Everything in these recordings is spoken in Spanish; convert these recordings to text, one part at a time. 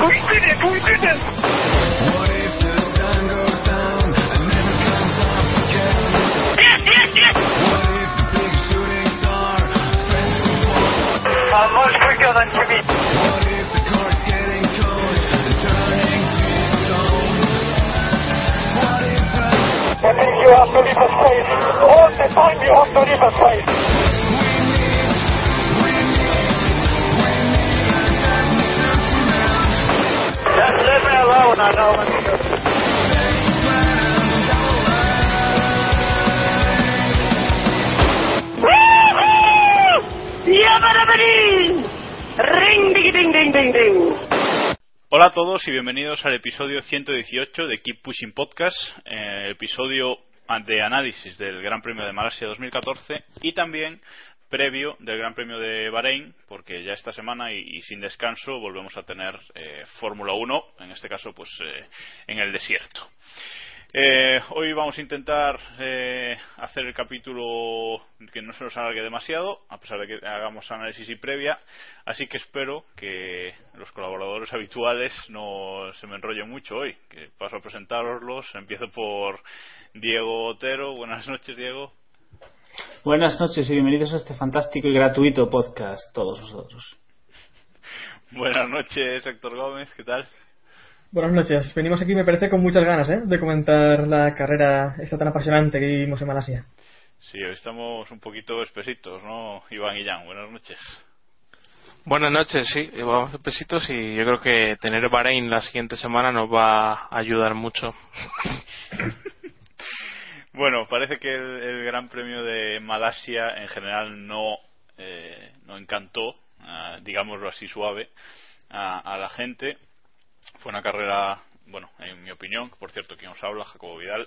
We did it! We did it! What if the sun goes down and never comes up again? Yes, yes, yes! What if the big shooting star friends with war? Uh, much quicker than for. What if the car's getting cold and turning to stone? What if the... I think you have to leave a space. All the time you have to leave a space. Ring, ding, ding, ding, ding. Hola a todos y bienvenidos al episodio 118 de Keep Pushing Podcast, eh, episodio de análisis del Gran Premio de Malasia 2014 y también previo del Gran Premio de Bahrein, porque ya esta semana y, sin descanso volvemos a tener eh, Fórmula 1, en este caso pues eh, en el desierto. Eh, hoy vamos a intentar eh, hacer el capítulo que no se nos alargue demasiado, a pesar de que hagamos análisis y previa, así que espero que los colaboradores habituales no se me enrollen mucho hoy, que paso a presentaroslos. Empiezo por Diego Otero. Buenas noches, Diego. Buenas noches y bienvenidos a este fantástico y gratuito podcast, todos vosotros. Buenas noches, Héctor Gómez. ¿Qué tal? Buenas noches. Venimos aquí, me parece, con muchas ganas ¿eh? de comentar la carrera esta tan apasionante que vivimos en Malasia. Sí, hoy estamos un poquito espesitos, ¿no? Iván y Jan, buenas noches. Buenas noches, sí, vamos a besitos y yo creo que tener Bahrein la siguiente semana nos va a ayudar mucho. Bueno, parece que el, el Gran Premio de Malasia en general no, eh, no encantó, ah, digámoslo así suave, a, a la gente. Fue una carrera, bueno, en mi opinión, por cierto, quien os habla, Jacobo Vidal,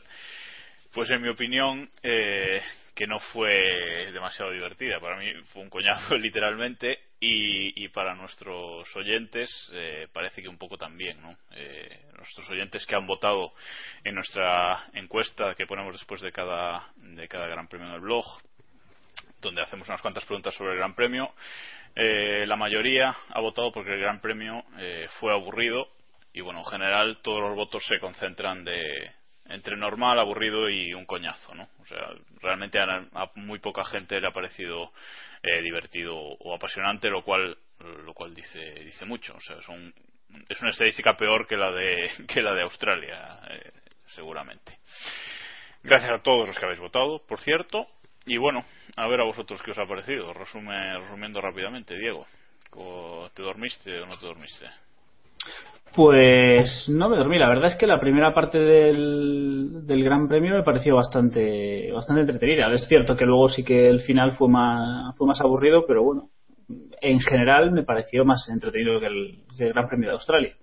pues en mi opinión, eh, que no fue demasiado divertida. Para mí fue un coñazo literalmente y, y para nuestros oyentes eh, parece que un poco también, ¿no? Eh, nuestros oyentes que han votado en nuestra encuesta que ponemos después de cada, de cada Gran Premio en el blog, donde hacemos unas cuantas preguntas sobre el Gran Premio. Eh, la mayoría ha votado porque el Gran Premio eh, fue aburrido y bueno, en general todos los votos se concentran de entre normal, aburrido y un coñazo, ¿no? O sea, realmente a, muy poca gente le ha parecido eh, divertido o apasionante, lo cual lo cual dice dice mucho, o sea, son, es una estadística peor que la de que la de Australia, eh, seguramente. Gracias a todos los que habéis votado, por cierto. Y bueno, a ver a vosotros qué os ha parecido. Resume, resumiendo rápidamente, Diego. ¿Te dormiste o no te dormiste? Pues no me dormí, la verdad es que la primera parte del, del Gran Premio me pareció bastante bastante entretenida. Es cierto que luego sí que el final fue más, fue más aburrido, pero bueno, en general me pareció más entretenido que el, que el Gran Premio de Australia.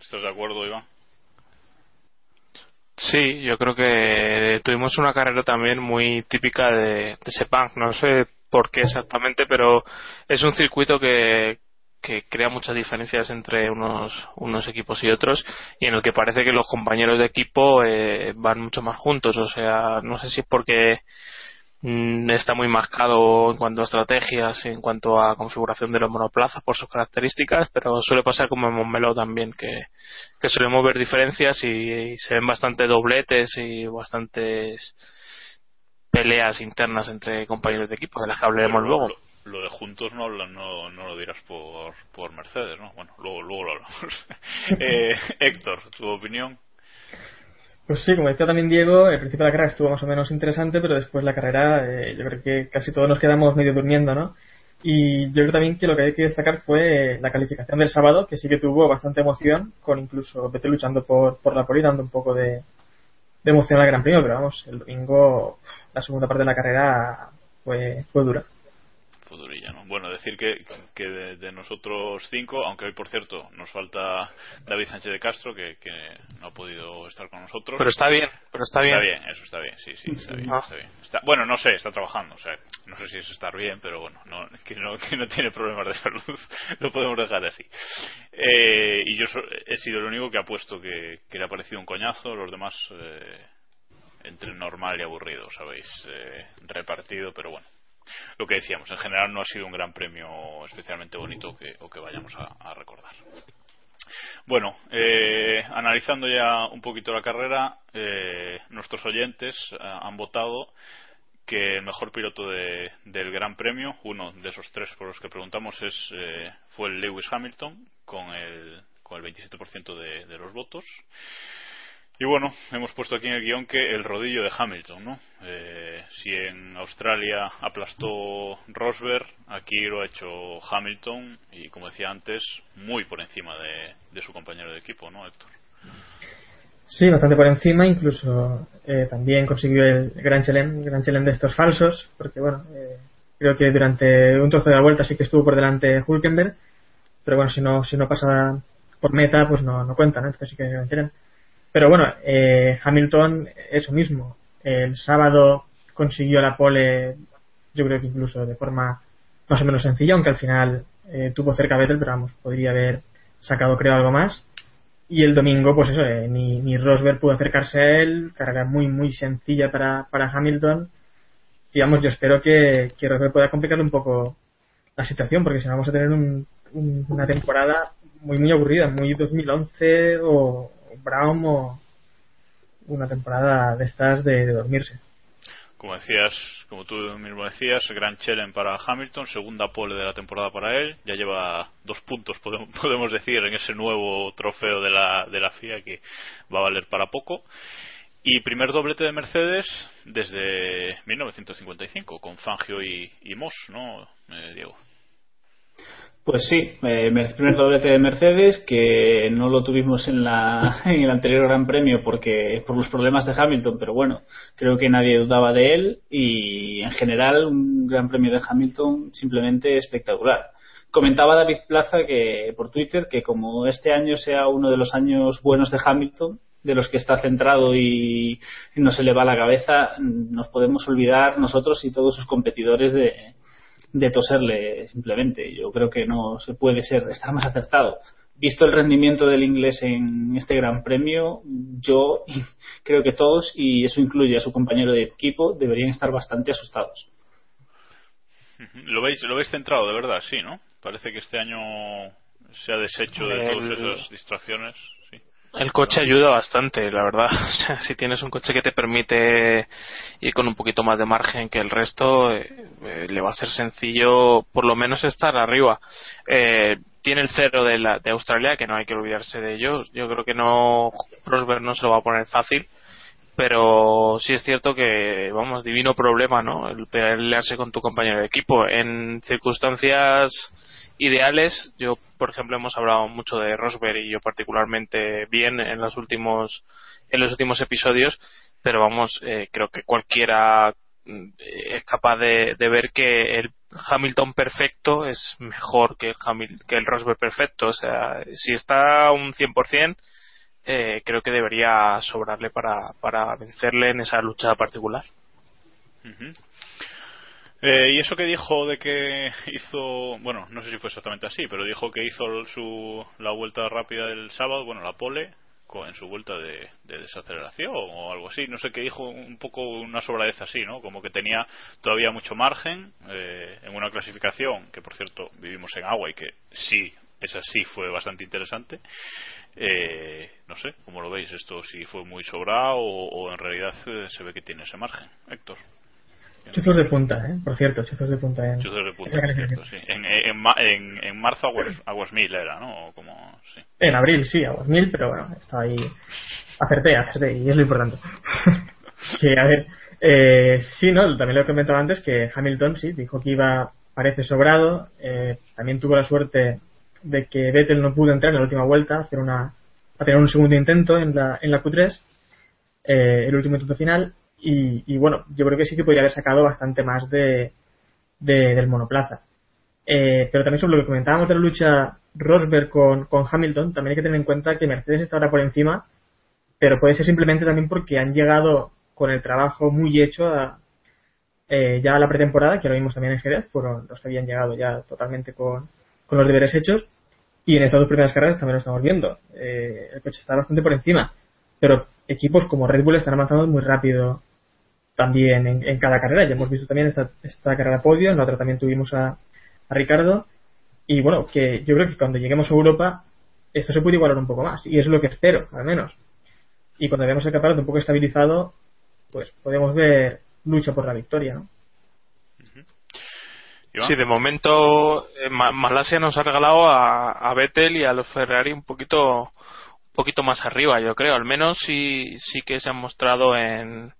¿Estás de acuerdo, Iván? Sí, yo creo que tuvimos una carrera también muy típica de, de Sepang. No sé por qué exactamente, pero es un circuito que, que crea muchas diferencias entre unos, unos equipos y otros y en el que parece que los compañeros de equipo eh, van mucho más juntos. O sea, no sé si es porque mm, está muy marcado en cuanto a estrategias, en cuanto a configuración de los monoplazas por sus características, pero suele pasar como en Montmeló también, que, que solemos ver diferencias y, y se ven bastante dobletes y bastantes peleas internas entre compañeros de equipo, de las que hablaremos luego. Lo, de juntos no, no, no lo dirás por, por Mercedes, ¿no? Bueno, luego, luego lo hablamos. eh, Héctor, tu opinión. Pues sí, como decía también Diego, el principio de la carrera estuvo más o menos interesante, pero después la carrera eh, yo creo que casi todos nos quedamos medio durmiendo, ¿no? Y yo creo también que lo que hay que destacar fue la calificación del sábado, que sí que tuvo bastante emoción, con incluso Vettel luchando por, por la pole y dando un poco de, de emoción al Gran Premio, pero vamos, el domingo la segunda parte de la carrera fue, fue dura. Bueno, decir que, que de, de nosotros cinco, aunque hoy, por cierto, nos falta David Sánchez de Castro, que, que no ha podido estar con nosotros. Pero está bien, pero está bien. Está bien, eso está bien, sí, sí, está bien. Ah. Está bien. Está- bueno, no sé, está trabajando, o sea, no sé si es estar bien, pero bueno, no, que, no, que no tiene problemas de salud, lo podemos dejar así. Eh, y yo so- he sido el único que ha puesto que, que le ha parecido un coñazo, los demás eh, entre normal y aburrido, sabéis, eh, repartido, pero bueno. Lo que decíamos, en general no ha sido un gran premio especialmente bonito que, o que vayamos a, recordar. Bueno, eh, analizando ya un poquito la carrera, eh, nuestros oyentes eh, han votado que el mejor piloto de- del Gran Premio, uno de esos tres por los que preguntamos, es eh, fue el Lewis Hamilton con el, con el 27% de, de los votos. Y bueno, hemos puesto aquí en el guion que el rodillo de Hamilton, ¿no? Eh, si en Australia aplastó Rosberg, aquí lo ha hecho Hamilton y, como decía antes, muy por encima de, de su compañero de equipo, ¿no, Héctor? Sí, bastante por encima, incluso eh, también consiguió el Gran Chelem, Gran Chelem de estos falsos, porque bueno, eh, creo que durante un trozo de la vuelta sí que estuvo por delante Hulkenberg, pero bueno, si no, si no pasa por meta, pues no, no cuenta, ¿no? Entonces sí que es Gran Chelem. Pero bueno, eh, Hamilton, eso mismo, el sábado consiguió la pole, yo creo que incluso de forma más o menos sencilla, aunque al final eh, tuvo cerca a Vettel, pero vamos, podría haber sacado creo algo más. Y el domingo, pues eso, eh, ni, ni Rosberg pudo acercarse a él, carrera muy, muy sencilla para, para Hamilton. Y vamos, yo espero que, que Rosberg pueda complicar un poco la situación, porque si no vamos a tener un- un- una temporada muy, muy aburrida, muy 2011 o Brown una temporada de estas de, dormirse. Como decías, como tú mismo decías, gran challenge para Hamilton, segunda pole de la temporada para él, ya lleva dos puntos, podemos, podemos decir, en ese nuevo trofeo de la, de la FIA que va a valer para poco. Y primer doblete de Mercedes desde 1955, con Fangio y, y Moss, ¿no, eh, Diego? Pues sí, eh, mer- primer doblete de Mercedes que no lo tuvimos en, la, en el anterior Gran Premio porque por los problemas de Hamilton, pero bueno, creo que nadie dudaba de él y en general un Gran Premio de Hamilton simplemente espectacular. Comentaba David Plaza que por Twitter que como este año sea uno de los años buenos de Hamilton, de los que está centrado y no se le va la cabeza, nos podemos olvidar nosotros y todos sus competidores de, de toserle simplemente. Yo creo que no se puede ser estar más acertado. Visto el rendimiento del inglés en este Gran Premio, yo creo que todos, y eso incluye a su compañero de equipo, deberían estar bastante asustados. ¿Lo veis, lo veis centrado, de verdad? Sí, ¿no? Parece que este año se ha deshecho de todas esas distracciones. El coche ayuda bastante, la verdad. Si tienes un coche que te permite ir con un poquito más de margen que el resto, eh, eh, le va a ser sencillo por lo menos estar arriba. Eh, tiene el cero de, la, de Australia, que no hay que olvidarse de ello. Yo creo que no Rosberg no se lo va a poner fácil, pero sí es cierto que, vamos, divino problema, ¿no? El pelearse con tu compañero de equipo. En circunstancias ideales, yo, por ejemplo, hemos hablado mucho de Rosberg y yo particularmente bien en los últimos, en los últimos episodios, pero vamos, eh, creo que cualquiera mm, es capaz de, de ver que el Hamilton perfecto es mejor que el, Hamil- que el Rosberg perfecto. O sea, si está un 100%, eh, creo que debería sobrarle para, para vencerle en esa lucha particular. Eh, y eso que dijo de que hizo, bueno, no sé si fue exactamente así, pero dijo que hizo su, la vuelta rápida del sábado, bueno, la pole, en su vuelta de, de desaceleración o algo así. No sé qué dijo, un poco una sobradez así, ¿no? Como que tenía todavía mucho margen eh, en una clasificación, que por cierto vivimos en agua y que sí, esa sí fue bastante interesante. Eh, no sé, ¿cómo lo veis? ¿Esto si fue muy sobrado o, o en realidad eh, se ve que tiene ese margen? Héctor. Chuzos de punta, ¿eh? Por cierto, chuzos de punta. En... Chuzos de punta, por cierto, sí. En, en, ma- en, en marzo aguas, aguas mil era, ¿no? O como, sí. En abril, sí, a 2000, pero bueno, estaba ahí. Acerté, acerté, y es lo importante. que, a ver, eh, sí, ¿no? También lo he comentado antes que Hamilton, sí, dijo que iba, parece sobrado. eh, también tuvo la suerte de que Vettel no pudo entrar en la última vuelta, a hacer una, a tener un segundo intento en la, en la Q3, eh, el último intento final. Y, y bueno, yo creo que sí que podría haber sacado bastante más de, de- del monoplaza. Eh, pero también sobre lo que comentábamos de la lucha Rosberg con, con Hamilton, también hay que tener en cuenta que Mercedes está ahora por encima, pero puede ser simplemente también porque han llegado con el trabajo muy hecho eh, ya a la pretemporada, que ahora vimos también en Jerez, fueron los que habían llegado ya totalmente con, con los deberes hechos, y en estas dos primeras carreras también lo estamos viendo. Eh, el coche está bastante por encima, pero equipos como Red Bull están avanzando muy rápido también en, en cada carrera. Ya hemos visto también esta, esta carrera podio, en la otra también tuvimos a, a Ricardo. Y bueno, que yo creo que cuando lleguemos a Europa, esto se puede igualar un poco más. Y es lo que espero, al menos. Y cuando veamos el campeonato un poco estabilizado, pues podemos ver lucha por la victoria, ¿no? Sí, de momento eh, Ma- Malasia nos ha regalado a, a Vettel y a los Ferrari un poquito poquito más arriba, yo creo. Al menos sí, sí que se han mostrado en,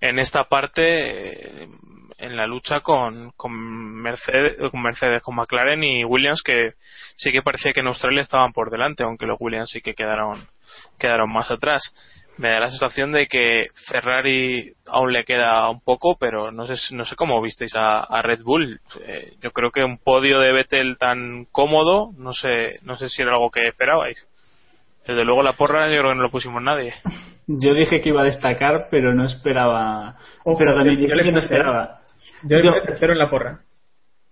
en esta parte eh, en la lucha con, con Mercedes, con Mercedes, con McLaren y Williams, que sí que parecía que en Australia estaban por delante, aunque los Williams sí que quedaron, quedaron más atrás. Me da la sensación de que Ferrari aún le queda un poco, pero no sé, no sé cómo visteis a, Red Bull. Eh, yo creo que un podio de Vettel tan cómodo, no sé, no sé si era algo que esperabais. Desde luego la porra yo creo que no lo pusimos nadie. Yo dije que iba a destacar, pero no esperaba. Ojo, pero también yo dije que no esperaba. Yo, Yo- tercero en la porra.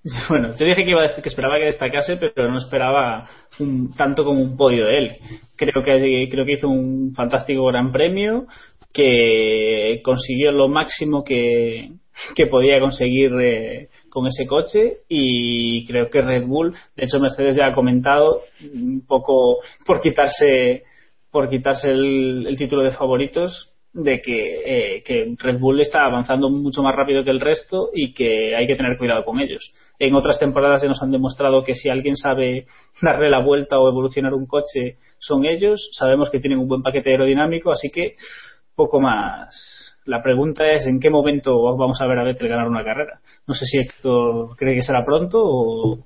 Bueno, yo dije que, iba a que esperaba que destacase, pero no esperaba un- tanto como un podio de él. Creo que, creo que hizo un fantástico gran premio, que consiguió lo máximo que, que podía conseguir eh, con ese coche y creo que Red Bull, de hecho Mercedes ya ha comentado un poco por quitarse por quitarse el, el título de favoritos de que, eh, que Red Bull está avanzando mucho más rápido que el resto y que hay que tener cuidado con ellos. En otras temporadas ya nos han demostrado que si alguien sabe darle la vuelta o evolucionar un coche son ellos. Sabemos que tienen un buen paquete aerodinámico, así que poco más. La pregunta es en qué momento vamos a ver a Vettel ganar una carrera. No sé si Héctor cree que será pronto o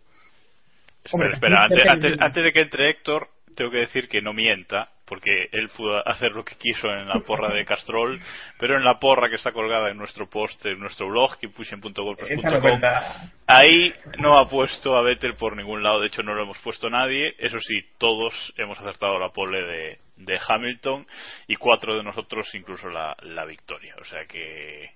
Espera, Hombre, espera, antes, antes, de que entre Héctor, tengo que decir que no mienta, porque él pudo hacer lo que quiso en la porra de Castrol, pero en la porra que está colgada en nuestro post, en nuestro blog, cuenta. ahí no ha puesto a Vettel por ningún lado, de hecho no lo hemos puesto nadie, eso sí, todos hemos acertado la pole de, de Hamilton y cuatro de nosotros incluso la, la victoria, o sea que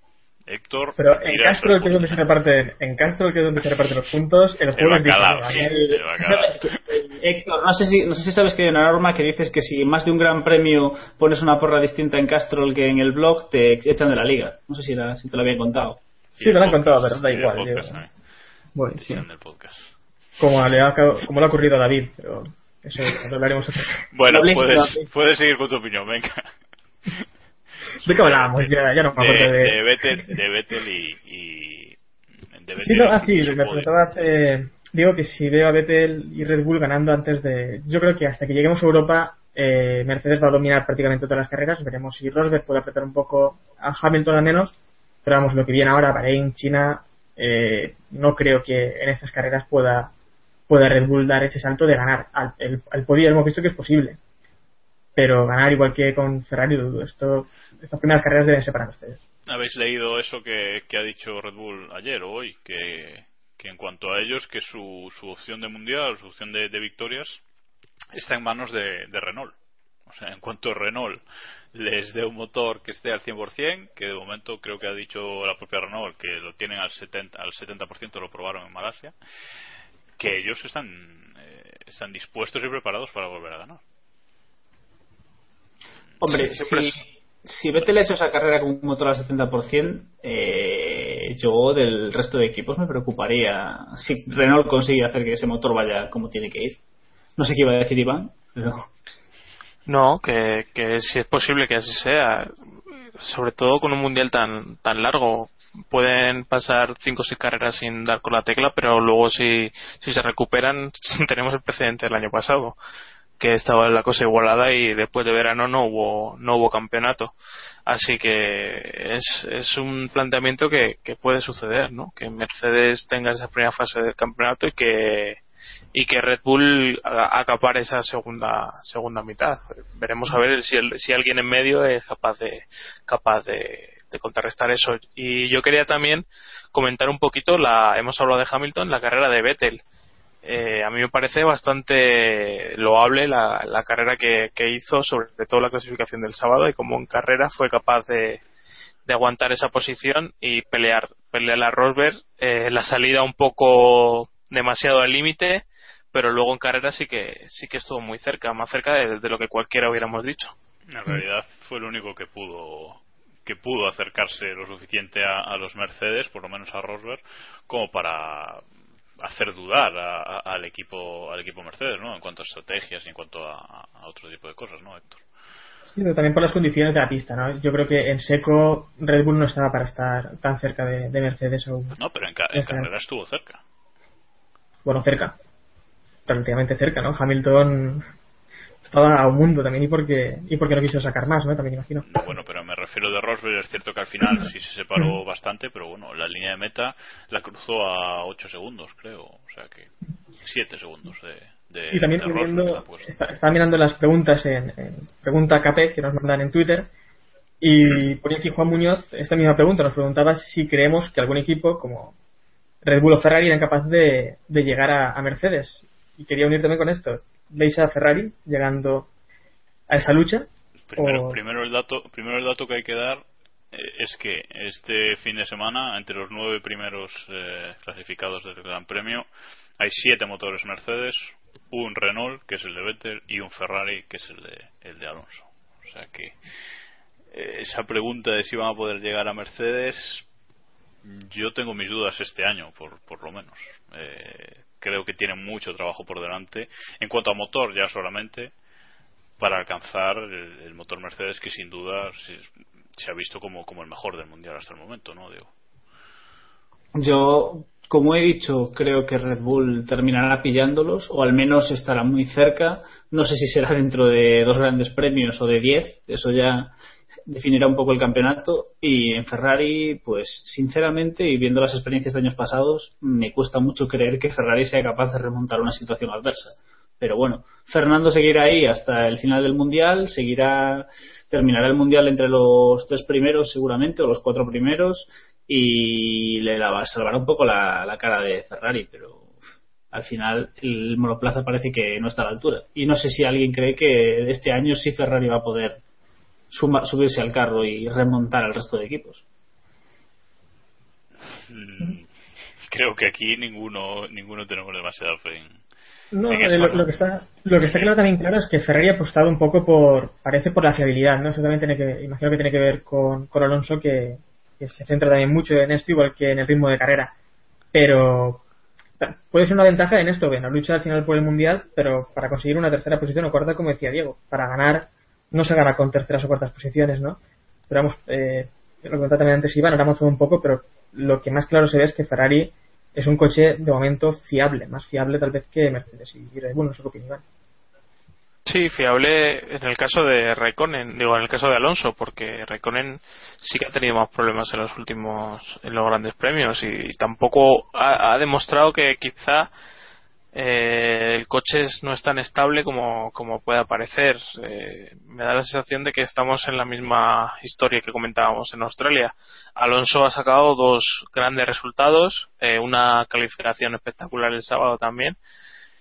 Héctor... Pero en Castro, que es donde se reparten, en Castro, que es donde se reparten los puntos, el El juego es bacalao, sí, el. Héctor, no sé, si, no sé si sabes que hay una norma que dices que si más de un gran premio pones una porra distinta en Castrol que en el blog, te echan de la liga. No sé si, la- si te lo habían contado. Sí, me lo han contado, pero da igual. podcast, yo- ¿eh? Bueno, sí. Como le, ha, como le ha ocurrido a David, pero eso lo hablaremos otro Bueno, puedes, puedes seguir con tu opinión, venga. ¿De qué hablábamos? Ya, ya no me De, acuerdo de... de Vettel, de Vettel y, y de Vettel Sí, no, ah, sí, me preguntaba, eh, digo que si veo a Vettel y Red Bull ganando antes de... Yo creo que hasta que lleguemos a Europa, eh, Mercedes va a dominar prácticamente todas las carreras. Veremos si Rosberg puede apretar un poco a Hamilton al menos. Pero vamos, lo que viene ahora, Bahrein, China, eh, no creo que en estas carreras pueda, pueda Red Bull dar ese salto de ganar. Al, el, al podio hemos visto que es posible. Pero ganar igual que con Ferrari. Esto, estas primeras carreras deben ser para Mercedes. ¿Habéis leído eso que, que ha dicho Red Bull ayer o hoy? Que, que en cuanto a ellos, que su, su opción de mundial, su opción de, victorias, está en manos de, de Renault. O sea, en cuanto Renault les dé un motor que esté al 100%, que de momento creo que ha dicho la propia Renault que lo tienen al 70%, al 70% lo probaron en Malasia, que ellos están, eh, están dispuestos y preparados para volver a ganar. Hombre, Sí, si, si Vettel ha hecho esa carrera con un motor al 70%, eh, yo del resto de equipos me preocuparía si Renault consigue hacer que ese motor vaya como tiene que ir. No sé qué iba a decir Iván, pero No, que, que si es posible que así sea, sobre todo con un mundial tan tan largo, pueden pasar cinco o seis carreras sin dar con la tecla, pero luego si, si se recuperan, tenemos el precedente del año pasado, que estaba la cosa igualada y después de verano no hubo, no hubo campeonato. Así que es, es un planteamiento que, que puede suceder, ¿no? Que Mercedes tenga esa primera fase del campeonato y que, y que Red Bull acapare esa segunda segunda mitad. Veremos a ver si, si alguien en medio es capaz de capaz de, contrarrestar eso. Y yo quería también comentar un poquito la hemos hablado de Hamilton, la carrera de Vettel. Eh, a mí me parece bastante loable la, la carrera que, que, hizo, sobre todo la clasificación del sábado, y como en carrera fue capaz de, de aguantar esa posición y pelear, pelear a Rosberg. Eh, la salida un poco demasiado al límite, pero luego en carrera sí que sí que estuvo muy cerca, más cerca de, lo que cualquiera hubiéramos dicho. En realidad fue el único que pudo que pudo acercarse lo suficiente a, los Mercedes, por lo menos a Rosberg, como para hacer dudar al equipo al equipo Mercedes, ¿no? En cuanto a estrategias y en cuanto a, otro tipo de cosas, ¿no, Héctor? Sí, pero también por las condiciones de la pista, ¿no? Yo creo que en seco Red Bull no estaba para estar tan cerca de, Mercedes aún. No, pero en, en carrera estuvo cerca bueno, cerca, relativamente cerca, ¿no? Hamilton estaba a un mundo también y porque y porque no quiso sacar más, ¿no? También imagino. Bueno, pero me refiero de Rosberg, es cierto que al final sí se separó bastante, pero bueno, la línea de meta la cruzó a 8 segundos, creo, o sea que 7 segundos de, y también mirando, estaba mirando las preguntas en, Pregunta KP que nos mandan en Twitter y ponía aquí Juan Muñoz esta misma pregunta, nos preguntaba si creemos que algún equipo como Red Bull o Ferrari eran capaces de, llegar a, Mercedes. Y quería unir también con esto. ¿Veis a Ferrari llegando a esa lucha? Primero, el dato, primero el dato que hay que dar eh, es que este fin de semana, entre los nueve primeros eh, clasificados del Gran Premio, hay siete motores Mercedes, un Renault, que es el de Vettel, y un Ferrari, que es el de, el de Alonso. O sea que eh, esa pregunta de si van a poder llegar a Mercedes, yo tengo mis dudas este año, por, por lo menos. Eh, creo que tienen mucho trabajo por delante. En cuanto a motor, ya solamente, para alcanzar el, motor Mercedes, que sin duda se, ha visto como, como el mejor del mundial hasta el momento, ¿no, Diego? Yo, como he dicho, creo que Red Bull terminará pillándolos, o al menos estará muy cerca. No sé si será dentro de dos grandes premios o de diez, eso ya definirá un poco el campeonato y en Ferrari, pues sinceramente y viendo las experiencias de años pasados, me cuesta mucho creer que Ferrari sea capaz de remontar una situación adversa. Pero bueno, Fernando seguirá ahí hasta el final del mundial, seguirá, terminará el mundial entre los tres primeros seguramente o los cuatro primeros y le salvará un poco la, la cara de Ferrari, pero al final el monoplaza parece que no está a la altura. Y no sé si alguien cree que este año sí Ferrari va a poder subirse al carro y remontar al resto de equipos. Mm, creo que aquí ninguno ninguno tenemos demasiada fe en, no, lo, que está lo que está claro también claro es que Ferrari ha apostado un poco por parece por la fiabilidad no eso también tiene que imagino que tiene que ver con, con Alonso que, se centra también mucho en esto igual que en el ritmo de carrera. Pero puede ser una ventaja en esto en la lucha al final por el mundial pero para conseguir una tercera posición o cuarta como decía Diego para ganar no se gana con terceras o cuartas posiciones, ¿no? Pero vamos, eh, lo comentaba también antes Iván, ahora hemos un poco, pero lo que más claro se ve es que Ferrari es un coche de momento fiable, más fiable tal vez que Mercedes y Bull, no sé qué opina Iván. Sí, fiable en el caso de Raikkonen, digo en el caso de Alonso, porque Raikkonen sí que ha tenido más problemas en los últimos, en los grandes premios y tampoco ha, ha demostrado que quizá eh, el coche no es tan estable como, como puede parecer. Eh, me da la sensación de que estamos en la misma historia que comentábamos en Australia. Alonso ha sacado dos grandes resultados, eh, una calificación espectacular el sábado también,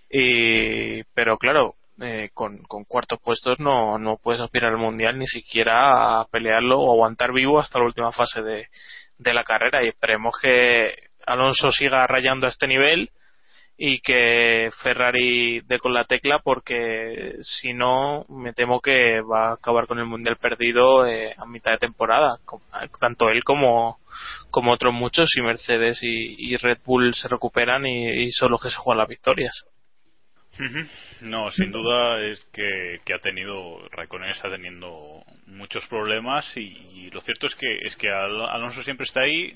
y, pero claro, eh, con, con, cuartos puestos no, no puedes aspirar al mundial ni siquiera a pelearlo o aguantar vivo hasta la última fase de, de la carrera y esperemos que Alonso siga rayando a este nivel y que Ferrari dé con la tecla porque si no me temo que va a acabar con el mundial perdido eh, a mitad de temporada tanto él como como otros muchos y Mercedes y, Red Bull se recuperan y, son los que se juegan las victorias. No sin duda es que, que ha tenido Raikkonen está teniendo muchos problemas y, lo cierto es que es que Alonso siempre está ahí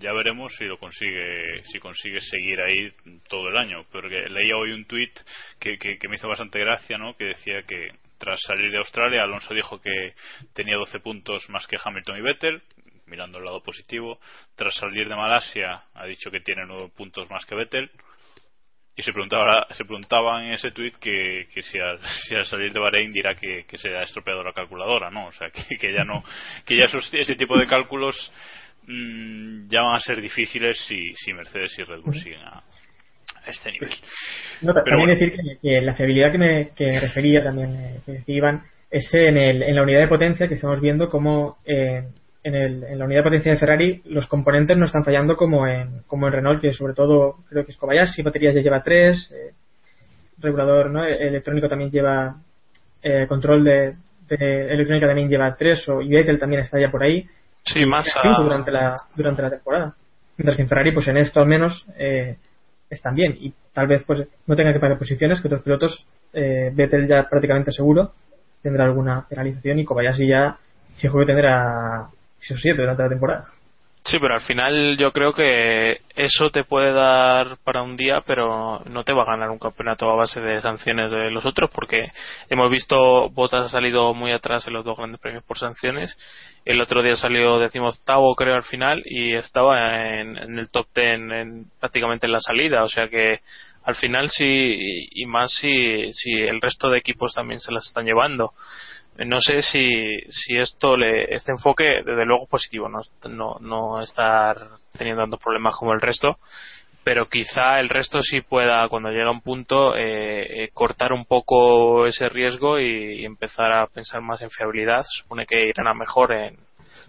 ya veremos si lo consigue, si consigue seguir ahí todo el año. Porque leía hoy un tuit que, que, me hizo bastante gracia, ¿no? Que decía que tras salir de Australia, Alonso dijo que tenía 12 puntos más que Hamilton y Vettel, mirando el lado positivo. Tras salir de Malasia, ha dicho que tiene 9 puntos más que Vettel. Y se preguntaba, se preguntaba en ese tuit que, que si, al, si, al, salir de Bahrein dirá que, que, se ha estropeado la calculadora, ¿no? O sea, que, que ya no, que ya ese tipo de cálculos mmm, ya van a ser difíciles si, si Mercedes y Red Bull siguen a, a este nivel. No, Pero también bueno. decir que, que la fiabilidad que me que refería también, eh, que decía Iván, es en, el, en la unidad de potencia que estamos viendo como eh, en, el, en la unidad de potencia de Ferrari los componentes no están fallando como en, como en Renault, que sobre todo creo que es Kobayashi, baterías ya lleva tres, eh, regulador ¿no? electrónico también lleva eh, control de, de, electrónica también lleva tres o Vettel también está ya por ahí sí más a... durante la durante la temporada. Mientras que en Ferrari pues en esto al menos eh, están bien. Y tal vez pues no tenga que pagar posiciones que otros pilotos eh, Vettel ya prácticamente seguro tendrá alguna penalización y Kobayashi ya fijo que tendrá 6 o 7 durante la temporada Sí, pero al final yo creo que eso te puede dar para un día, pero no te va a ganar un campeonato a base de sanciones de los otros, porque hemos visto Botas ha salido muy atrás en los dos grandes premios por sanciones. El otro día salió decimoctavo, creo, al final, y estaba en, el top ten en, prácticamente en la salida. O sea que al final sí, y más si, si el resto de equipos también se las están llevando no sé si, si esto le, este enfoque desde luego positivo no, no, no estar teniendo tantos problemas como el resto pero quizá el resto sí pueda cuando llega un punto eh, eh, cortar un poco ese riesgo y, y, empezar a pensar más en fiabilidad. Supone que irán a mejor en,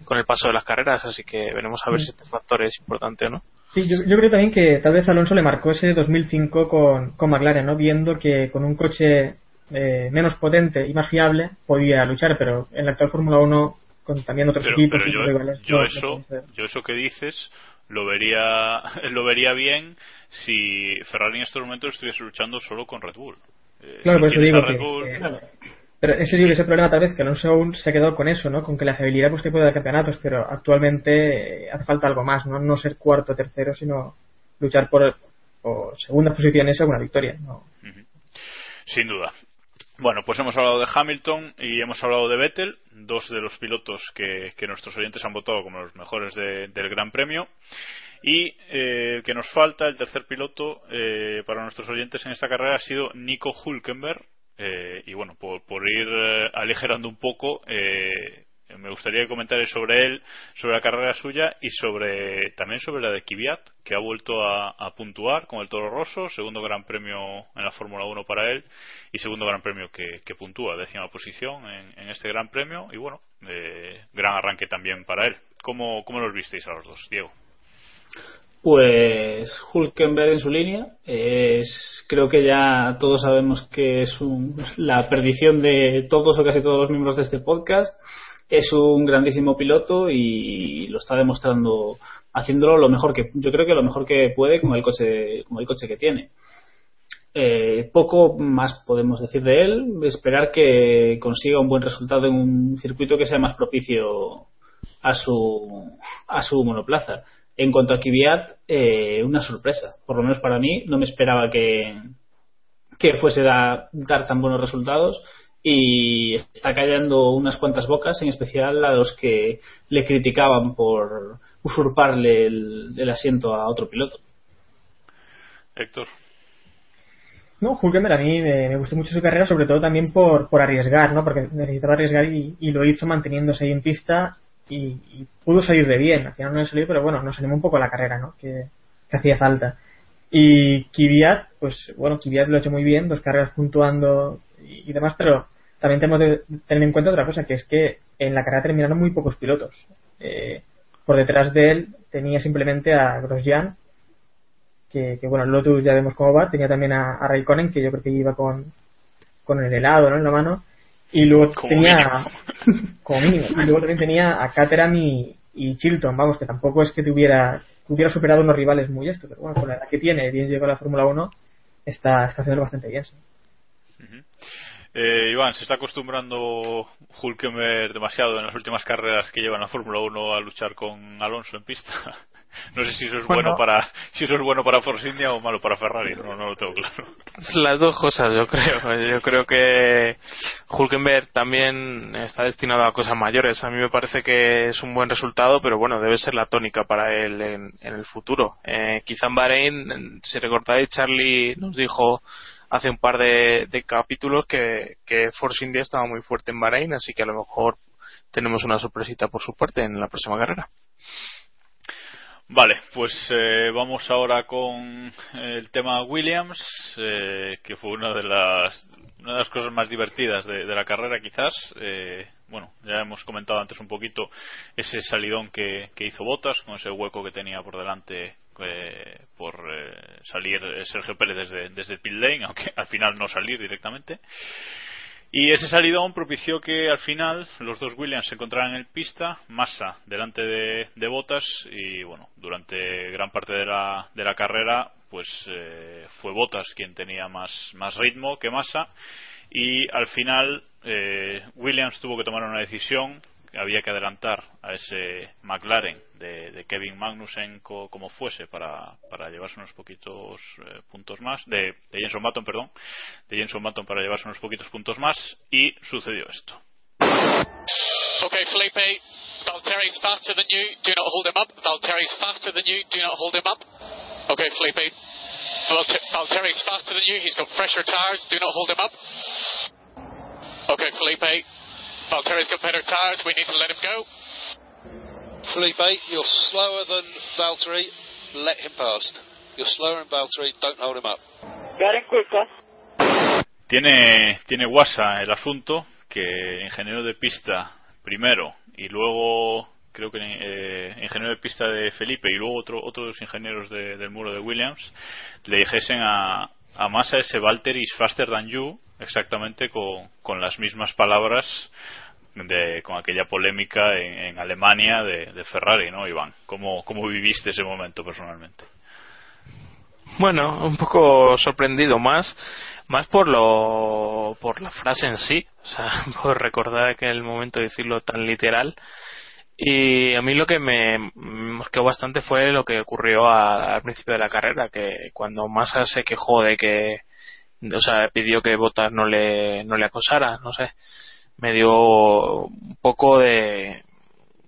con el paso de las carreras así que veremos a ver si este factor es importante o no Sí, yo, yo, creo también que tal vez Alonso le marcó ese 2005 con, con McLaren, ¿no? Viendo que con un coche eh, menos potente y más fiable podía luchar, pero en la actual Fórmula 1 con también otros pero, equipos pero yo, rivales, yo no, eso no yo eso que dices lo vería lo vería bien si Ferrari en estos momentos estuviese luchando solo con Red Bull. Eh, claro por eso digo que, Bull, que claro. pero ese digo ese problema tal vez que Alonso aún se ha quedado con eso no con que la fiabilidad pues te puede dar campeonatos pero actualmente eh, hace falta algo más no no ser cuarto o tercero sino luchar por, por segundas posiciones o una victoria no uh -huh. sin duda bueno, pues hemos hablado de Hamilton y hemos hablado de Vettel, dos de los pilotos que, nuestros oyentes han votado como los mejores de, del Gran Premio. Y eh, el que nos falta, el tercer piloto eh, para nuestros oyentes en esta carrera ha sido Nico Hulkenberg. Eh, y bueno, por, por ir eh, aligerando un poco, me gustaría comentar sobre él, sobre la carrera suya y sobre también sobre la de Kvyat, que ha vuelto a, puntuar con el Toro Rosso, segundo gran premio en la Fórmula 1 para él y segundo gran premio que, que puntúa, décima posición en, en, este gran premio y bueno, eh, gran arranque también para él. ¿Cómo, ¿Cómo los visteis a los dos, Diego? Pues Hulkenberg en su línea es creo que ya todos sabemos que es un, la perdición de todos o casi todos los miembros de este podcast es un grandísimo piloto y lo está demostrando haciéndolo lo mejor que yo creo que lo mejor que puede con el coche con el coche que tiene. Eh, poco más podemos decir de él. Esperar que consiga un buen resultado en un circuito que sea más propicio a su a su monoplaza. En cuanto a Kvyat eh, una sorpresa. Por lo menos para mí no me esperaba que que fuese a dar tan buenos resultados y está callando unas cuantas bocas, en especial a los que le criticaban por usurparle el, el asiento a otro piloto. Héctor. No, Hulkenberg a mí me, me, gustó mucho su carrera, sobre todo también por, por arriesgar, ¿no? Porque necesitaba arriesgar y, y lo hizo manteniéndose ahí en pista y, y, pudo salir de bien. Al final no le salió, pero bueno, nos animó un poco la carrera, ¿no? Que, que hacía falta. Y Kvyat, pues bueno, Kvyat lo ha hecho muy bien, dos carreras puntuando y, y demás, pero también tenemos que tener en cuenta otra cosa, que es que en la carrera terminaron muy pocos pilotos. Eh, por detrás de él tenía simplemente a Grosjean, que, que, bueno, Lotus ya vemos cómo va, tenía también a, a Raikkonen, que yo creo que iba con, con el helado ¿no? en la mano, y luego como tenía, y luego también tenía a Caterham y, y Chilton, vamos, que tampoco es que tuviera, hubiera superado unos rivales muy estos, pero bueno, con la edad que tiene, bien llegó a la Fórmula 1, está, está haciendo bastante bien. ¿sí? Uh -huh. Eh, Iván, ¿se está acostumbrando Hulkenberg demasiado en las últimas carreras que lleva en la Fórmula 1 a luchar con Alonso en pista? No sé si eso es Bueno. bueno, para si eso es bueno para Force India o malo para Ferrari, no, no lo tengo claro. Las dos cosas, yo creo. Yo creo que Hulkenberg también está destinado a cosas mayores. A mí me parece que es un buen resultado, pero bueno, debe ser la tónica para él en, en el futuro. Eh, quizá en Bahrein, si recordáis, Charlie nos dijo hace un par de, de capítulos que, que Force India estaba muy fuerte en Bahrein, así que a lo mejor tenemos una sorpresita por su parte en la próxima carrera. Vale, pues eh, vamos ahora con el tema Williams, eh, que fue una de las una de las cosas más divertidas de, de la carrera, quizás. Eh, bueno, ya hemos comentado antes un poquito ese salidón que, que hizo Botas con ese hueco que tenía por delante eh, por eh, salir eh, Sergio Pérez desde, desde pit lane, aunque al final no salir directamente. Y ese salidón propició que al final los dos Williams se encontraran en pista, Massa delante de, de Bottas y bueno, durante gran parte de la, de la carrera pues eh, fue Bottas quien tenía más, más ritmo que Massa y al final eh, Williams tuvo que tomar una decisión había que adelantar a ese McLaren de, de Kevin Magnussen co- como fuese para, para llevarse unos poquitos eh, puntos más de, de Jenson Button perdón de Jenson Button para llevarse unos poquitos puntos más y sucedió esto Okay, Felipe, Valtteri's faster than you, do not hold him up. Valtteri's faster than you, do not hold him up. Okay, Felipe, Valtteri's faster than you, he's got fresher tyres, do not hold him up. Okay, Felipe, Valtteri's got better tyres, we need to let him go. Felipe, you're slower than Valtteri. Let him past. You're slower than Valtteri. Don't hold him up. Getting quicker. tiene tiene guasa el asunto que ingeniero de pista primero y luego creo que eh, ingeniero de pista de Felipe y luego otro otros ingenieros de- del muro de Williams le dijesen a a Massa ese Valtteri is faster than you exactamente con, con las mismas palabras de, con aquella polémica en, Alemania de, Ferrari, ¿no, Iván? ¿Cómo, ¿Cómo viviste ese momento personalmente? Bueno, un poco sorprendido más, más por lo, por la frase en sí, o sea, por recordar que en el momento de decirlo tan literal. Y a mí lo que me mosqueó bastante fue lo que ocurrió al principio de la carrera, que cuando Massa se quejó de que, o sea, pidió que Bottas no le, no le acosara, no sé, me dio un poco de,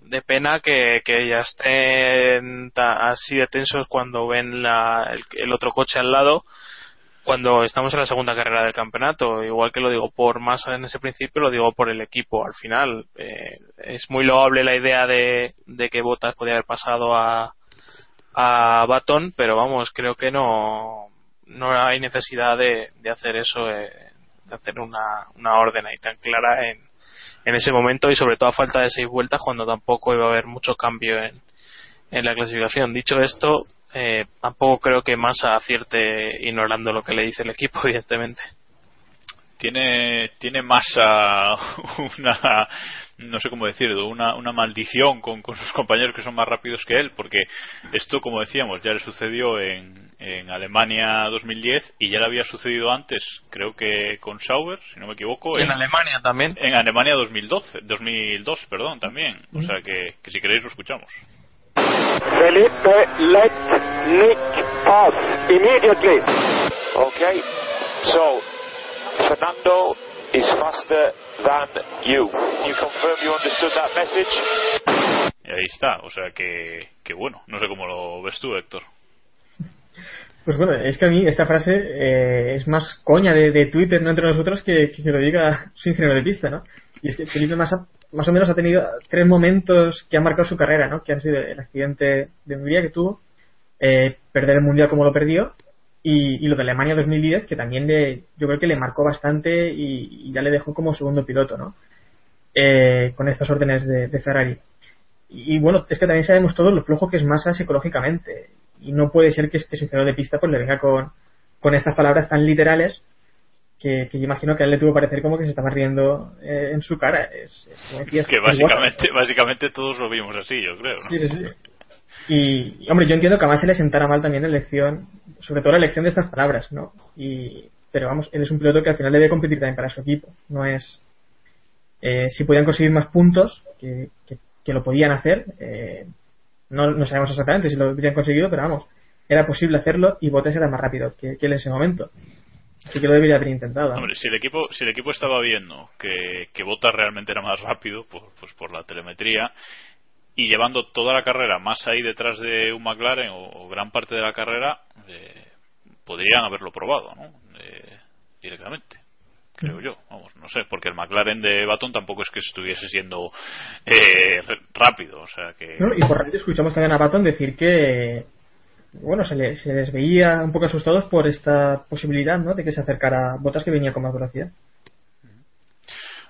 de pena que, que ya estén así de tensos cuando ven la, el, el otro coche al lado cuando estamos en la segunda carrera del campeonato. Igual que lo digo por Massa en ese principio lo digo por el equipo al final. Eh, es muy loable la idea de, de que Bottas podía haber pasado a a Baton pero vamos creo que no no hay necesidad de, de hacer eso eh, de hacer una, una orden ahí tan clara en, en ese momento y sobre todo a falta de seis vueltas cuando tampoco iba a haber mucho cambio en, en la clasificación. Dicho esto, eh, tampoco creo que Massa acierte ignorando lo que le dice el equipo, evidentemente. tiene tiene masa una no sé cómo decirlo una, una maldición con, con sus compañeros que son más rápidos que él porque esto como decíamos ya le sucedió en, en Alemania 2010 y ya le había sucedido antes creo que con Sauber si no me equivoco En Alemania también. en Alemania 2012 2002 perdón también o sea que, que si queréis lo escuchamos Felipe, let Nick pass immediately. Okay. So, Fernando is faster than you. You confirm you understood that message? y ahí está o sea que, que bueno no sé cómo lo ves tú Héctor Pues bueno, es que a mí esta frase eh, es más coña de, de Twitter, no entre nosotros, que, que lo diga su ingeniero de pista, ¿no? Y es que Felipe Massa más o menos ha tenido tres momentos que han marcado su carrera, ¿no? Que han sido el accidente de Hungría que tuvo, eh, perder el Mundial como lo perdió, y, y lo de Alemania 2010, que también le, yo creo que le marcó bastante y, y ya le dejó como segundo piloto, ¿no? Eh, con estas órdenes de, de Ferrari. Y, y bueno, es que también sabemos todos lo flojo que es Massa psicológicamente. Y no puede ser que, que su ingeniero de pista pues le venga con, con estas palabras tan literales que, que yo imagino que a él le tuvo que parecer como que se estaba riendo eh, en su cara. Es, es como decías, que guasa. básicamente básicamente todos lo vimos así yo creo ¿no? Sí, sí, sí. Y, hombre, yo entiendo que a más se le sentara mal también la elección, sobre todo la elección de estas palabras, ¿no? Y, pero vamos, él es un piloto que al final debe competir también para su equipo. No es. Eh, si podían conseguir más puntos, que, que, que lo podían hacer, eh, No, no sabemos exactamente si lo habrían conseguido, pero vamos, era posible hacerlo y Bottas era más rápido que, él en ese momento. Así que lo debería haber intentado. Hombre, si el equipo, si el equipo estaba viendo que, que Bottas realmente era más rápido, por, pues por la telemetría, y llevando toda la carrera más ahí detrás de un McLaren o, o gran parte de la carrera, eh, podrían haberlo probado, ¿no? Eh, directamente creo yo. Vamos, no sé, porque el McLaren de Baton tampoco es que estuviese siendo eh, rápido, o sea que. No, y por radio escuchamos también a Baton decir que. Bueno, se, le- se les veía un poco asustados por esta posibilidad, ¿no? De que se acercara Botas que venía con más velocidad.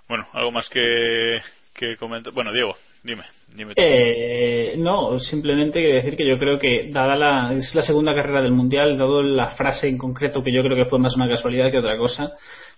Bueno, algo más que, que comentar. Bueno, Diego, dime. dime. Eh, no, simplemente quería decir que yo creo que, dada la, es la segunda carrera del mundial, dado la frase en concreto que yo creo que fue más una casualidad que otra cosa,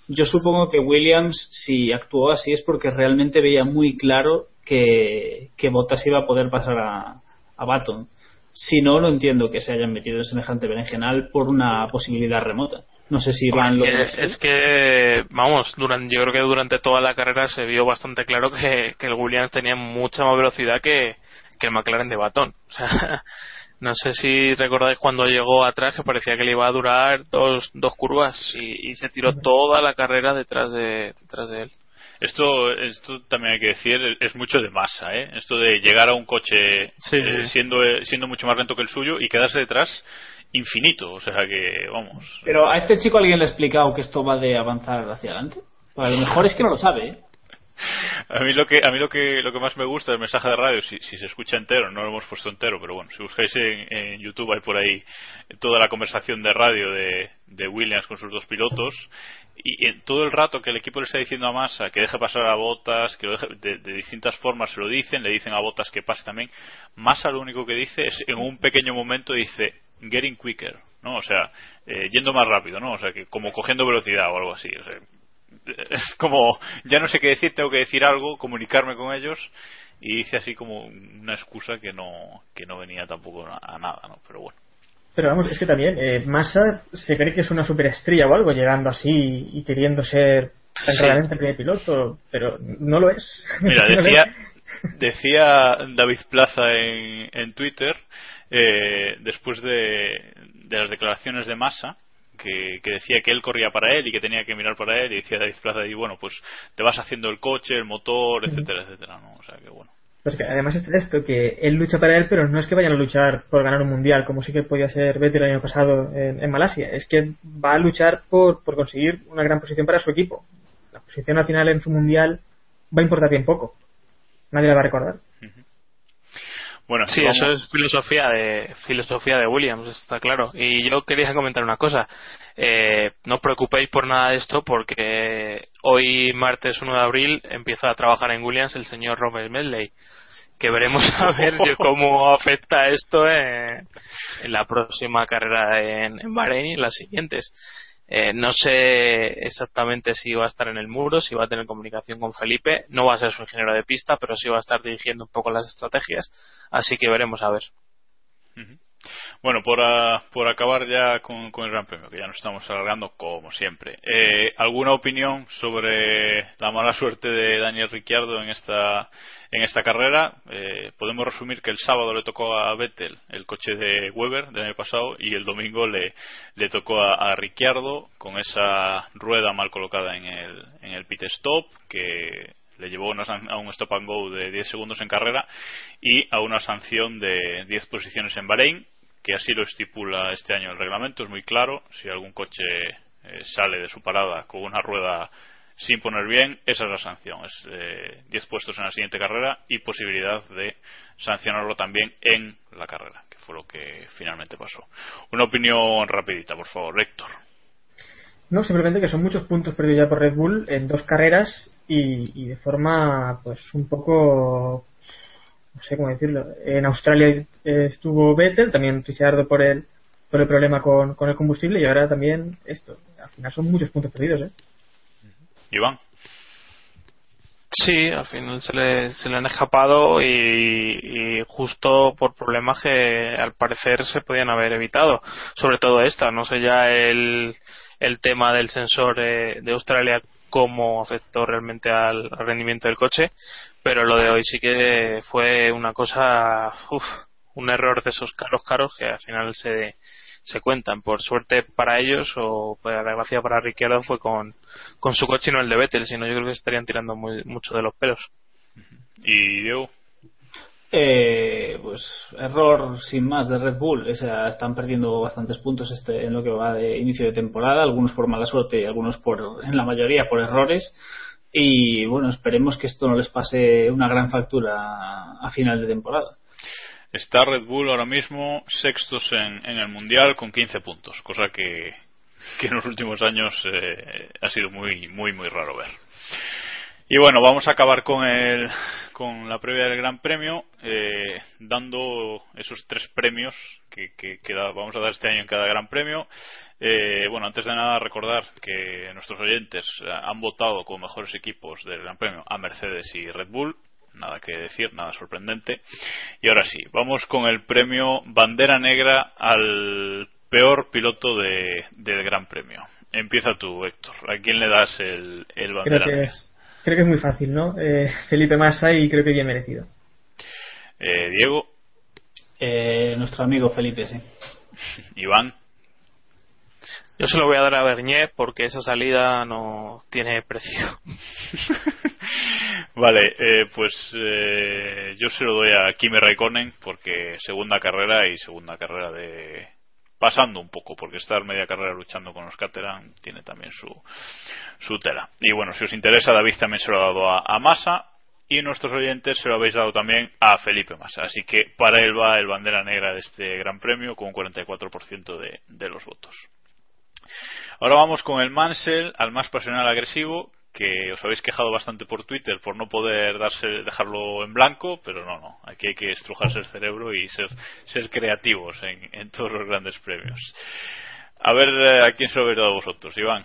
yo supongo que Williams, si actuó así, es porque realmente veía muy claro que, que Bottas iba a poder pasar a, a Baton. Si no, no entiendo que se hayan metido en semejante berenjenal por una posibilidad remota. No sé si van los es, es que, vamos, durante, yo creo que durante toda la carrera se vio bastante claro que, que el Williams tenía mucha más velocidad que, que el McLaren de Batón. O sea, no sé si recordáis cuando llegó atrás que parecía que le iba a durar dos, dos curvas y, y se tiró toda la carrera detrás de, detrás de él. Esto, esto también hay que decir, es mucho de masa, ¿eh? Esto de llegar a un coche Sí, eh, sí. siendo, siendo mucho más lento que el suyo y quedarse detrás infinito. O sea que, vamos. Pero a este chico alguien le ha explicado que esto va de avanzar hacia adelante. Pues a lo mejor es que no lo sabe, ¿eh? A mí lo que a mí lo que lo que más me gusta del mensaje de radio, si, si se escucha entero, no lo hemos puesto entero, pero bueno, si buscáis en, en YouTube hay por ahí toda la conversación de radio de, de Williams con sus dos pilotos y en todo el rato que el equipo le está diciendo a Massa que deje pasar a Botas, que lo deje, de, de distintas formas se lo dicen, le dicen a Botas que pase también. Massa lo único que dice es en un pequeño momento dice getting quicker, ¿no? O sea, eh, yendo más rápido, ¿no? O sea, que como cogiendo velocidad o algo así. O sea, es como ya no sé qué decir, tengo que decir algo, comunicarme con ellos y dice así como una excusa que no que no venía tampoco a, nada, ¿no? Pero bueno. Pero vamos, es que también eh, Massa se cree que es una superestrella o algo, llegando así y queriendo ser tan Sí. claramente el primer piloto, pero no lo es. Mira, decía, decía David Plaza en, en Twitter, eh, después de, de las declaraciones de Massa, que, que decía que él corría para él y que tenía que mirar para él, y decía David Plaza, y bueno, pues te vas haciendo el coche, el motor, etcétera, etcétera, ¿no? O sea que bueno. Pues que además es esto, que él lucha para él, pero no es que vayan a luchar por ganar un mundial, como sí que podía ser Vettel el año pasado en, en Malasia. Es que va a luchar por, por conseguir una gran posición para su equipo. La posición al final en su mundial va a importar bien poco. Nadie la va a recordar. Bueno, Sí, vamos- eso es filosofía de filosofía de Williams, está claro. Y yo quería comentar una cosa. Eh, no os preocupéis por nada de esto porque hoy, martes 1 de abril, empieza a trabajar en Williams el señor Robert Medley. Que veremos a ver cómo afecta esto en, en la próxima carrera en, en Bahrein y en las siguientes. Eh, no sé exactamente si va a estar en el muro, si va a tener comunicación con Felipe. No va a ser su ingeniero de pista, pero sí va a estar dirigiendo un poco las estrategias. Así que veremos a ver. Bueno, por, a- por acabar ya con, con el Gran Premio, que ya nos estamos alargando como siempre. Eh, ¿Alguna opinión sobre la mala suerte de Daniel Ricciardo en esta, en esta carrera? Eh, podemos resumir que el sábado le tocó a Vettel el coche de Weber del año pasado y el domingo le, le tocó a, Ricciardo con esa rueda mal colocada en el, en el pit stop que le llevó a un stop and go de 10 segundos en carrera y a una sanción de 10 posiciones en Bahrein, que así lo estipula este año el reglamento, es muy claro, si algún coche eh, sale de su parada con una rueda sin poner bien, esa es la sanción, es eh, 10 puestos en la siguiente carrera y posibilidad de sancionarlo también en la carrera, que fue lo que finalmente pasó. Una opinión rapidita, por favor, Héctor. No, simplemente que son muchos puntos perdidos ya por Red Bull en dos carreras y, y de forma, pues, un poco. No sé cómo decirlo. En Australia estuvo Vettel, también Ricciardo por el, por el problema con, con el combustible y ahora también esto. Al final son muchos puntos perdidos, ¿eh? Iván. Sí, al final se le, se le han escapado y, y justo por problemas que al parecer se podían haber evitado. Sobre todo esta, no sé ya el, el tema del sensor eh, de Australia cómo afectó realmente al, al rendimiento del coche, pero lo de hoy sí que fue una cosa uf, un error de esos caros caros que al final se, se cuentan. Por suerte para ellos o por desgracia para Ricciardo fue con, con su coche y no el de Vettel, sino yo creo que se estarían tirando muy, mucho de los pelos. ¿Y Diego? Eh, pues error sin más de Red Bull. O sea, están perdiendo bastantes puntos este, en lo que va de inicio de temporada, algunos por mala suerte y algunos por, en la mayoría por errores. Y bueno, esperemos que esto no les pase una gran factura a final de temporada. Está Red Bull ahora mismo sextos en, el Mundial con 15 puntos, cosa que, que en los últimos años eh, ha sido muy, muy, muy raro ver. Y bueno, vamos a acabar con, el, con la previa del Gran Premio, eh, dando esos tres premios que, que, vamos a dar este año en cada Gran Premio. Eh, bueno, antes de nada recordar que nuestros oyentes eh, han votado como mejores equipos del Gran Premio a Mercedes y Red Bull. Nada que decir, nada sorprendente. Y ahora sí, vamos con el premio Bandera Negra al peor piloto de, del Gran Premio. Empieza tú, Héctor. ¿A quién le das el, Bandera Negra? Creo que es muy fácil, ¿no? Eh, Felipe Massa y creo que bien merecido. Eh, Diego, Eh, nuestro amigo Felipe, sí. Iván, Yo se lo voy a dar a Bernier porque esa salida no tiene precio. Vale, eh, pues eh, yo se lo doy a Kimi Raikkonen porque segunda carrera y segunda carrera de pasando un poco porque estar media carrera luchando con los Caterham tiene también su su tela. Y bueno, si os interesa, David también se lo ha dado a, a Massa y nuestros oyentes se lo habéis dado también a Felipe Massa. Así que para él va el bandera negra de este Gran Premio con un 44% de, de los votos. Ahora vamos con el Mansell, al más pasional agresivo, que os habéis quejado bastante por Twitter por no poder darse, dejarlo en blanco, pero no, no. Aquí hay que estrujarse el cerebro y ser, ser creativos en, en todos los grandes premios. A ver eh, a quién se lo habéis dado vosotros, Iván.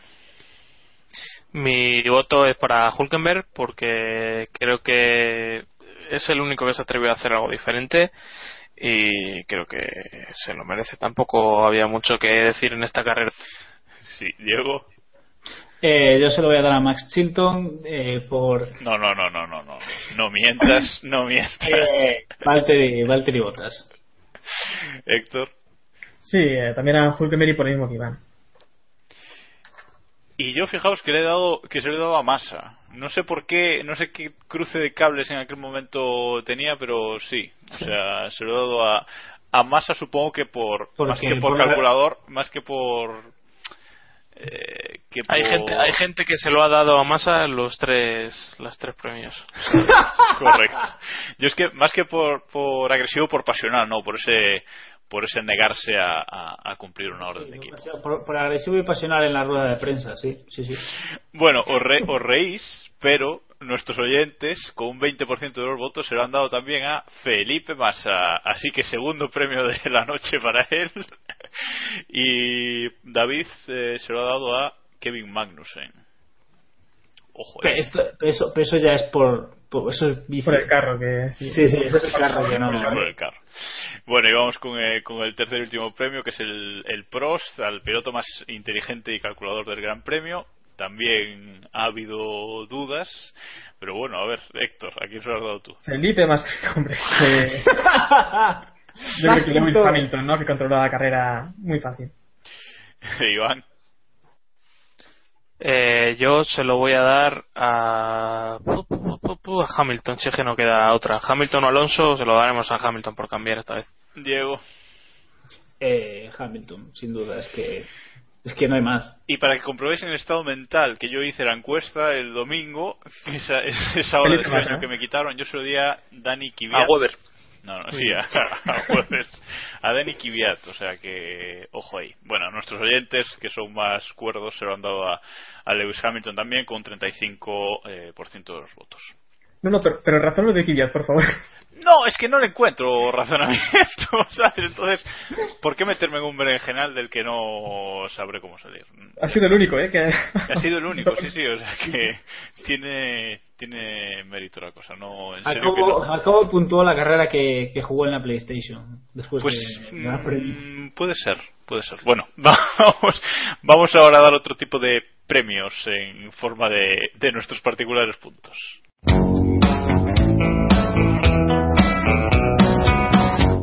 Mi voto es para Hulkenberg porque creo que es el único que se atrevió a hacer algo diferente y creo que se lo merece. Tampoco había mucho que decir en esta carrera. Sí, Diego. Eh, yo se lo voy a dar a Max Chilton eh, por No, no, no, no, no, no. No mientas, no mientas. eh, Valtteri, Valtteri Bottas. Héctor. Sí, eh, también a Hulkenberg y por lo mismo que Iván. Y yo fijaos que le he dado que se lo he dado a Massa. No sé por qué, no sé qué cruce de cables en aquel momento tenía, pero sí. O sea, se lo he dado a, a Massa supongo que por Porque más que por por- calculador, más que por eh, que Hay por- gente, hay gente que se lo ha dado a Massa los tres, las tres premios. correcto. Yo es que más que por por agresivo, por pasional, no, por ese por ese negarse a, a- a cumplir una orden de equipo. Por, por agresivo y pasional en la rueda de prensa, sí, sí, sí. Bueno, os, re- os reís, pero nuestros oyentes, con un 20% de los votos, se lo han dado también a Felipe Massa. Así que segundo premio de la noche para él. y David eh, se lo ha dado a Kevin Magnussen. Ojo, Pero eh. esto, pero eso, pero eso ya es por, por- eso es vicio. Por el carro que sí. Sí, sí, eso es el carro que no. Por el carro. Bueno, y vamos con, eh, con el tercer y último premio, que es el, el Prost, al piloto más inteligente y calculador del Gran Premio. También ha habido dudas, pero bueno, a ver, Héctor, ¿a quién se lo has dado tú? Felipe más hombre. eh, yo creo que Lewis Hamilton, ¿no? Que controló la carrera muy fácil. Iván. Eh, yo se lo voy a dar a, a Hamilton, si es que no queda otra. Hamilton o Alonso, se lo daremos a Hamilton por cambiar esta vez. Diego. Eh, Hamilton, sin duda, es que es que no hay más. Y para que comprobéis en el estado mental que yo hice la encuesta el domingo, esa, esa hora de sueño que me quitaron, yo se lo di a Dani Kvyat. A Weber. No, no, sí, a, a Weber. A Dani Kvyat, o sea que, ojo ahí. Bueno, nuestros oyentes, que son más cuerdos, se lo han dado a, a Lewis Hamilton también con un 35% eh, por ciento de los votos. No, no, pero, pero razón lo de Kvyat, por favor. No, es que no le encuentro razonamiento, ¿sabes? Entonces, ¿por qué meterme en un berenjenal del que no sabré cómo salir? Ha sido el único, ¿eh? Que Ha sido el único, sí, sí, o sea que tiene, tiene mérito la cosa, no, en serio que Jacobo, no. Jacobo puntuó la carrera que, que jugó en la PlayStation después Pues de, de la mm, puede ser, puede ser. Bueno, vamos, vamos ahora a dar otro tipo de premios en forma de, de nuestros particulares puntos.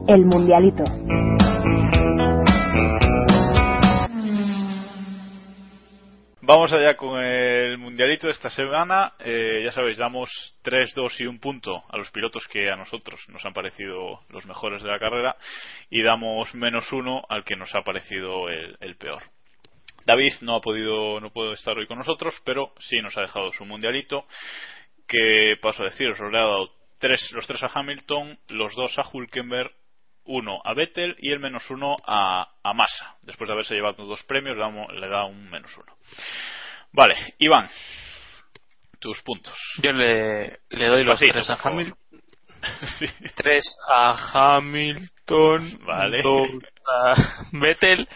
El Mundialito. Vamos allá con el mundialito de esta semana. Eh, ya sabéis, damos 3, 2 y un punto a los pilotos que a nosotros nos han parecido los mejores de la carrera y damos menos uno al que nos ha parecido el, el peor. David no ha podido no puede estar hoy con nosotros, pero sí nos ha dejado su mundialito que paso a deciros, os le ha dado tres, los tres a Hamilton, los dos a Hulkenberg, uno a Vettel y el menos uno a, a Massa. Después de haberse llevado dos premios, le, damos, le da un menos uno. Vale, Iván, tus puntos. Yo le, le doy los tres a. Hamilton. Sí. Tres a Hamilton. Vale. Dos a Vettel.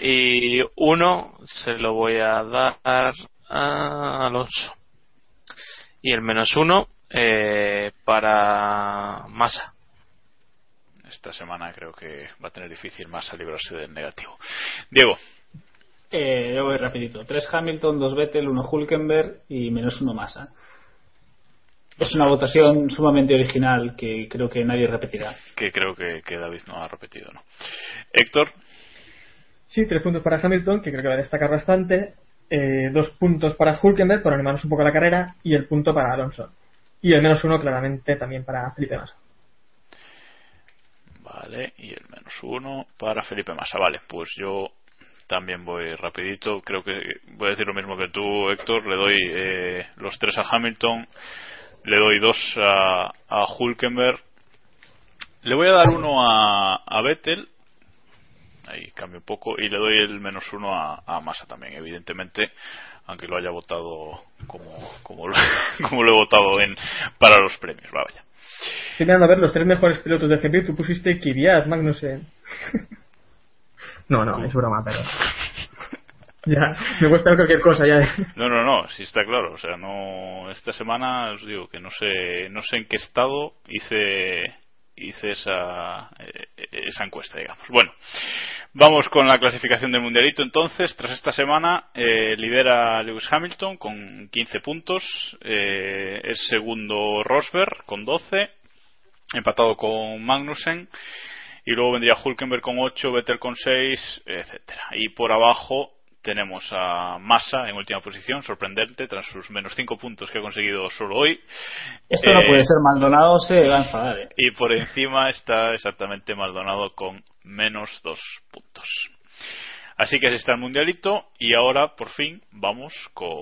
Y uno se lo voy a dar a Alonso. Y el menos uno eh, para Massa. Esta semana creo que va a tener difícil más a librarse del negativo. Diego, Eh, yo voy rapidito. 3 Hamilton, 2 Vettel, 1 Hulkenberg y menos 1 Massa. Es una votación sumamente original que creo que nadie repetirá. que creo que, que David no ha repetido, ¿no? Héctor, Sí, tres puntos para Hamilton, que creo que va a destacar bastante. Eh, dos puntos para Hulkenberg, por animarnos un poco la carrera. Y el punto para Alonso. Y el menos uno, claramente, también para Felipe Massa. Vale, y el menos uno para Felipe Massa. Vale, pues yo también voy rapidito. Creo que voy a decir lo mismo que tú, Héctor. Le doy eh, los tres a Hamilton. Le doy dos a, Hulkenberg. Le voy a dar uno a, a Vettel. Ahí cambio un poco. Y le doy el menos uno a, a Massa también, evidentemente. Aunque lo haya votado como, como, lo, como lo he votado en, para los premios. Va, vaya. Mirando a ver los tres mejores pilotos de GP. Tú pusiste Kvyat, Magnussen. no, no, es broma, pero. ya, me puede esperar cualquier cosa ya. No, no, no, sí está claro. O sea, no. Esta semana os digo que no sé, no sé en qué estado hice hice esa eh, esa encuesta, digamos. Bueno, vamos con la clasificación del mundialito. Entonces, tras esta semana eh, lidera Lewis Hamilton con 15 puntos, eh, es segundo Rosberg con 12, empatado con Magnussen. Y luego vendría Hulkenberg con 8, Vettel con 6, etcétera. Y por abajo tenemos a Massa en última posición, sorprendente, tras sus menos 5 puntos que ha conseguido solo hoy. Esto no Eh, puede ser. Maldonado se va a enfadar. ¿eh? Y por encima está exactamente Maldonado con menos 2 puntos. Así que así está el mundialito. Y ahora, por fin, vamos con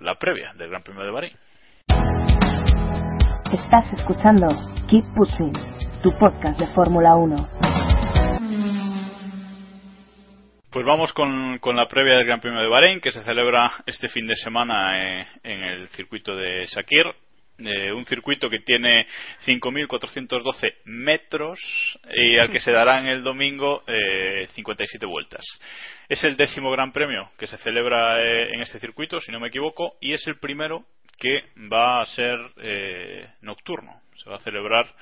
la previa del Gran Premio de Bahrein. Estás escuchando Keep Pushing, tu podcast de Fórmula 1. Pues vamos con, con la previa del Gran Premio de Bahrein, que se celebra este fin de semana eh, en el circuito de Shakir. Eh, un circuito que tiene 5.412 metros y al que se darán el domingo eh, 57 vueltas. Es el décimo Gran Premio que se celebra eh, en este circuito, si no me equivoco, y es el primero que va a ser eh, nocturno. Se va a celebrar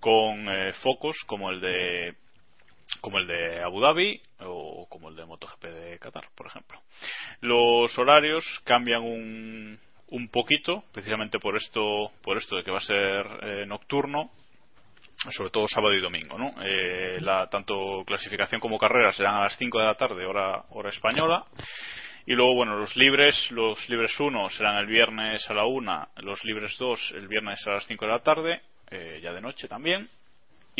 con focos como el de como el de Abu Dhabi o como el de MotoGP de Qatar, por ejemplo. Los horarios cambian un, un poquito, precisamente por esto, por esto de que va a ser eh, nocturno, sobre todo sábado y domingo, ¿no? Eh, la, tanto clasificación como carrera serán a las 5 de la tarde, hora, hora española. Y luego, bueno, los libres, los libres 1 serán el viernes a la 1, los libres 2 el viernes a las 5 de la tarde, eh, ya de noche también.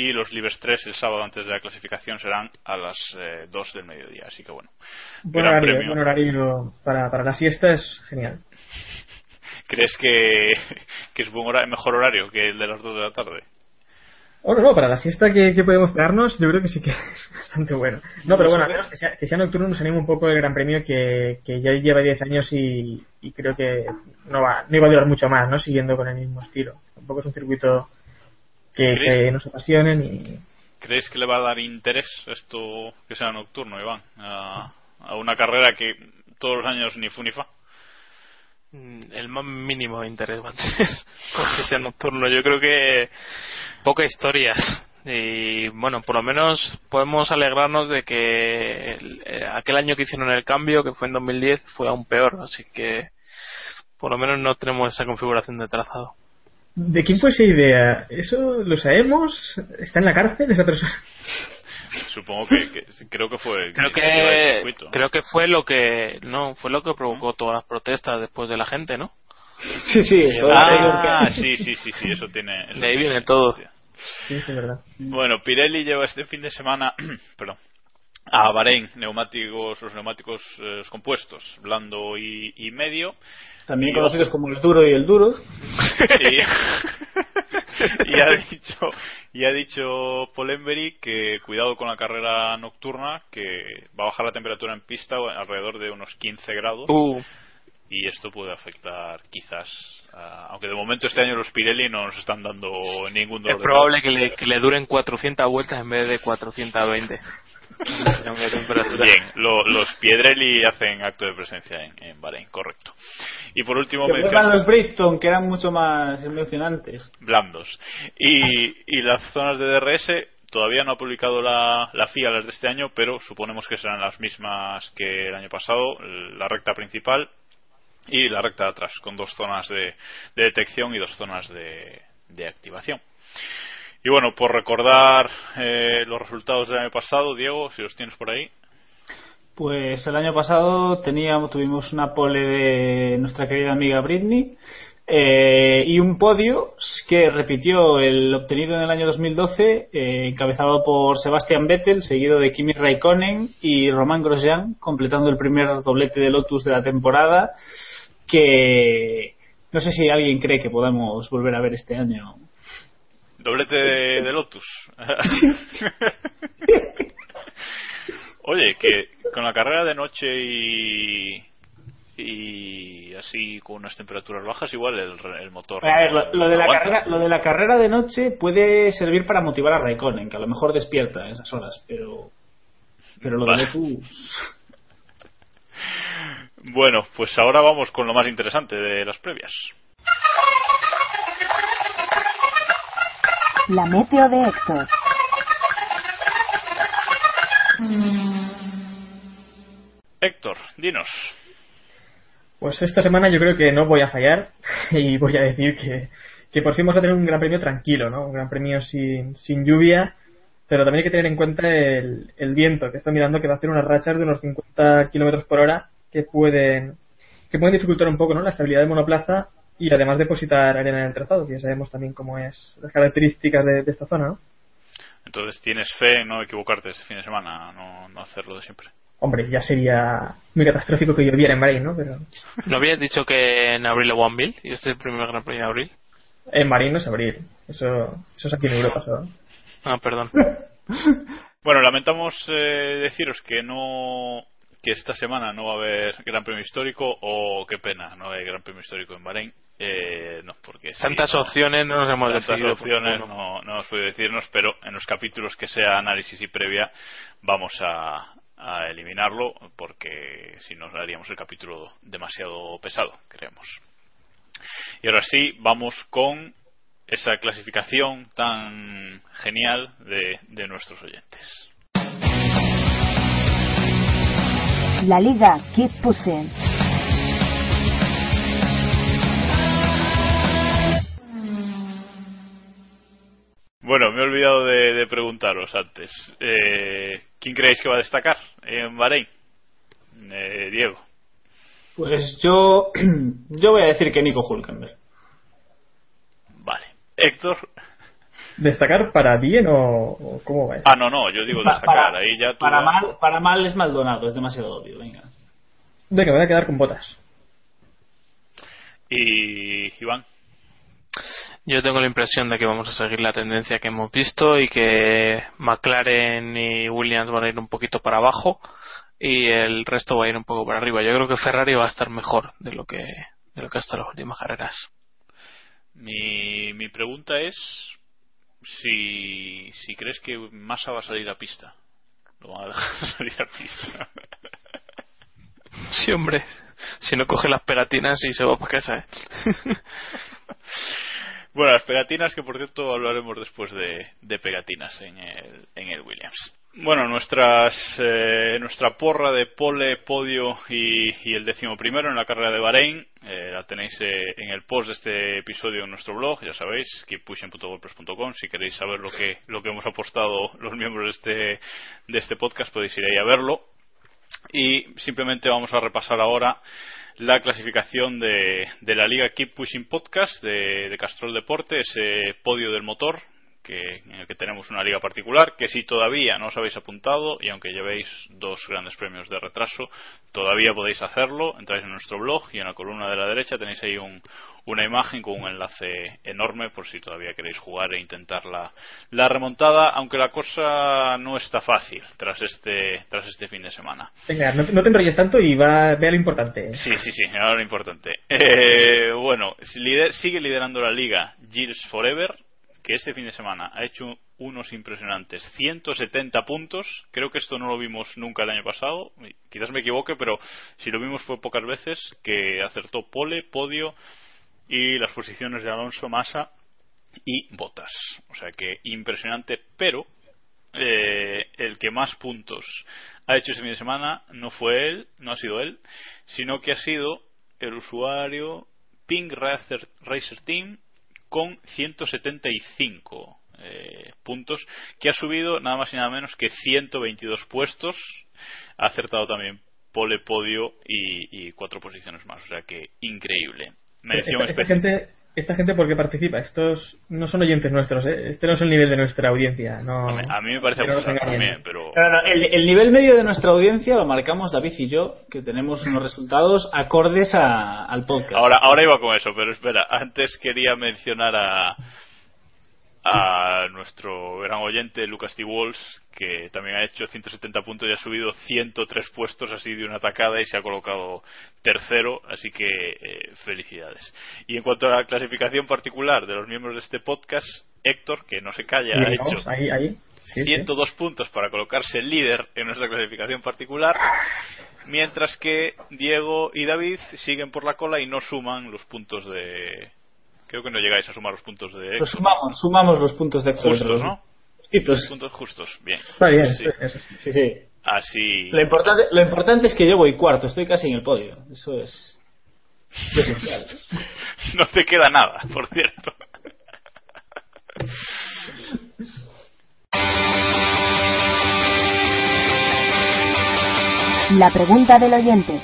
Y los libres 3 el sábado antes de la clasificación serán a las eh, 2 del mediodía. Así que bueno, Buen Gran horario, buen horario para, para la siesta es genial. ¿crees que, que es buen hora- mejor horario que el de las 2 de la tarde? Oh, no, no, para la siesta que, que podemos pegarnos, yo creo que sí que es bastante bueno. No, pero bueno, al menos que sea, que sea nocturno nos anima un poco el Gran Premio que, que ya lleva 10 años y, y creo que no va no iba a durar mucho más, ¿no? Siguiendo con el mismo estilo. Tampoco es un circuito que, ¿Crees? que nos apasione ni... ¿Crees que le va a dar interés esto que sea nocturno, Iván? A, a una carrera que todos los años ni fu ni fa. Mm, el más mínimo interés va a tener porque sea nocturno. Yo creo que poca historia. Y bueno, por lo menos podemos alegrarnos de que el- eh, aquel año que hicieron el cambio, que fue en 2010, fue aún peor. Así que por lo menos no tenemos esa configuración de trazado. ¿De quién fue esa idea? ¿Eso lo sabemos? ¿Está en la cárcel esa persona? Supongo que, que- creo que fue el Creo que creo que fue lo que no fue lo que provocó todas las protestas después de la gente, ¿no? Sí, sí. Ah, que- sí, sí, sí, sí, eso tiene. eso De ahí tiene viene todo. Sí, sí, es verdad. Bueno, Pirelli lleva este fin de semana, perdón, a Bahrein neumáticos, los neumáticos eh, los compuestos, blando y, y medio. También conocidos como el duro y el duro. y, y ha dicho y ha dicho Paul Embery que cuidado con la carrera nocturna que va a bajar la temperatura en pista alrededor de unos 15 grados Uh, y esto puede afectar quizás aunque de momento este año los Pirelli no nos están dando ningún dolor es de probable que le, que le duren 400 vueltas en vez de 420. Bien, lo- los Piedrelli hacen acto de presencia en, en Bahrein, correcto. Y por último, Que menciono- los Bridgestone, que eran mucho más emocionantes. blandos. Y, y las zonas de DRS todavía no ha publicado la, la FIA las de este año, pero suponemos que serán las mismas que el año pasado, la recta principal y la recta de atrás, con dos zonas de, de detección y dos zonas de, de activación. Y bueno, por recordar eh, los resultados del año pasado, Diego, si los tienes por ahí. Pues el año pasado teníamos, tuvimos una pole de nuestra querida amiga Britney eh, y un podio que repitió el obtenido en el año 2012, eh, encabezado por Sebastian Vettel, seguido de Kimi Raikkonen y Romain Grosjean, completando el primer doblete de Lotus de la temporada, que no sé si alguien cree que podamos volver a ver este año. Doblete de, de Lotus. Oye, que con la carrera de noche y y así con unas temperaturas bajas igual el, el motor A ver, lo, lo de la carrera, lo de la carrera de noche puede servir para motivar a Raikkonen, que a lo mejor despierta a esas horas, pero pero lo Vale. de Lotus Bueno, pues ahora vamos con lo más interesante de las previas. La meteo de Héctor. Héctor, dinos. Pues esta semana yo creo que no voy a fallar y voy a decir que, que por fin vamos a tener un gran premio tranquilo, ¿no? Un gran premio sin, sin lluvia, pero también hay que tener en cuenta el, el viento, que está mirando que va a hacer unas rachas de unos 50 kilómetros por hora que pueden, que pueden dificultar un poco, ¿no? La estabilidad del monoplaza y además depositar arena en el trazado, que ya sabemos también cómo es las características de, de esta zona, ¿no? Entonces tienes fe en no equivocarte este fin de semana, no, no hacerlo de siempre. Hombre, ya sería muy catastrófico que lloviera en Bahrein, ¿no? Pero ¿No habías dicho que en abril hubo mil y este es el primer Gran Premio de abril? en Bahrein no es abril. Eso, eso es aquí en Europa solo. Ah, perdón. Bueno, lamentamos eh, deciros que no que esta semana no va a haber Gran Premio Histórico o qué pena, no hay Gran Premio Histórico en Bahrein. Eh, no, porque sí, Tantas no- opciones no nos hemos tantas decidido. opciones no, no os puedo decirnos, pero en los capítulos que sea análisis y previa vamos a, a eliminarlo porque si no haríamos el capítulo demasiado pesado, creemos. Y ahora sí, vamos con esa clasificación tan genial de, de nuestros oyentes. La liga Keep Pushing. Bueno, me he olvidado de, de preguntaros antes. Eh, ¿Quién creéis que va a destacar en Bahrein? Eh, Diego. Pues yo, yo voy a decir que Nico Hulkenberg. Vale. Héctor. ¿Destacar para bien o, o cómo va eso? Ah, no, no, yo digo destacar. Ahí ya tú para, vas- mal, para mal es Maldonado, es demasiado obvio, venga. Venga, me voy a quedar con botas. Y Iván. Yo tengo la impresión de que vamos a seguir la tendencia que hemos visto y que McLaren y Williams van a ir un poquito para abajo y el resto va a ir un poco para arriba. Yo creo que Ferrari va a estar mejor de lo que de lo que ha estado en las últimas carreras. Mi, mi pregunta es si, si crees que Massa va a salir a pista. Lo van a dejar salir a pista. Sí, hombre, si no coge las pegatinas y se va para casa. ¿eh? bueno, las pegatinas que por cierto hablaremos después de, de pegatinas en el, en el Williams. Bueno, nuestras, eh, nuestra porra de pole, podio y, el décimo primero en la carrera de Bahrein eh, la tenéis eh, en el post de este episodio en nuestro blog, ya sabéis, keeppushing.wordpress.com. Si queréis saber lo que, lo que hemos apostado los miembros de este, de este podcast, podéis ir ahí a verlo. Y simplemente vamos a repasar ahora la clasificación de, de la liga Keep Pushing Podcast de, de Castrol Deporte, ese podio del motor que, en el que tenemos una liga particular, que si todavía no os habéis apuntado y aunque llevéis dos grandes premios de retraso, todavía podéis hacerlo, entráis en nuestro blog y en la columna de la derecha tenéis ahí un, una imagen con un enlace enorme por si todavía queréis jugar e intentar la, la remontada, aunque la cosa no está fácil tras este, tras este fin de semana. Venga, no, no te enrolles tanto y va, ve a lo importante. Sí, sí, sí, ahora lo importante. Eh, bueno, lider- sigue liderando la liga Gears Forever, que este fin de semana ha hecho unos impresionantes 170 puntos. Creo que esto no lo vimos nunca el año pasado. Quizás me equivoque, pero si lo vimos fue pocas veces que acertó pole, podio y las posiciones de Alonso, Massa y Botas. O sea que impresionante, pero eh, el que más puntos ha hecho ese fin de semana no fue él, no ha sido él, sino que ha sido el usuario Pink Racer, Racer Team con 175 eh, puntos, que ha subido nada más y nada menos que 122 puestos, ha acertado también pole, podio y, y cuatro posiciones más, o sea que increíble. Mención Esta, esta especial. gente, esta gente, ¿por qué participa? Estos no son oyentes nuestros, ¿eh? Este no es el nivel de nuestra audiencia. No, a mí me parece abusado pero No, no, el, el nivel medio de nuestra audiencia lo marcamos David y yo, que tenemos unos resultados acordes a- al podcast. Ahora, ahora iba con eso, pero espera, antes quería mencionar a, a nuestro gran oyente Lucas T. Walls, que también ha hecho 170 puntos y ha subido 103 puestos así de una atacada y se ha colocado tercero, así que eh, felicidades. Y en cuanto a la clasificación particular de los miembros de este podcast, Héctor, que no se calla, ha hecho ahí, ahí. Sí, sí. 102 puntos para colocarse líder en nuestra clasificación particular, mientras que Diego y David siguen por la cola y no suman los puntos de. Creo que no llegáis a sumar los puntos de. Pues sumamos, sumamos los puntos de Justos, los- ¿no? Justitos. Puntos justos, bien. Está bien, Sí. sí. Sí, sí. Así. Lo importante, lo importante es que yo voy cuarto, estoy casi en el podio. Eso es. es esencial. No te queda nada, por cierto. La pregunta del oyente.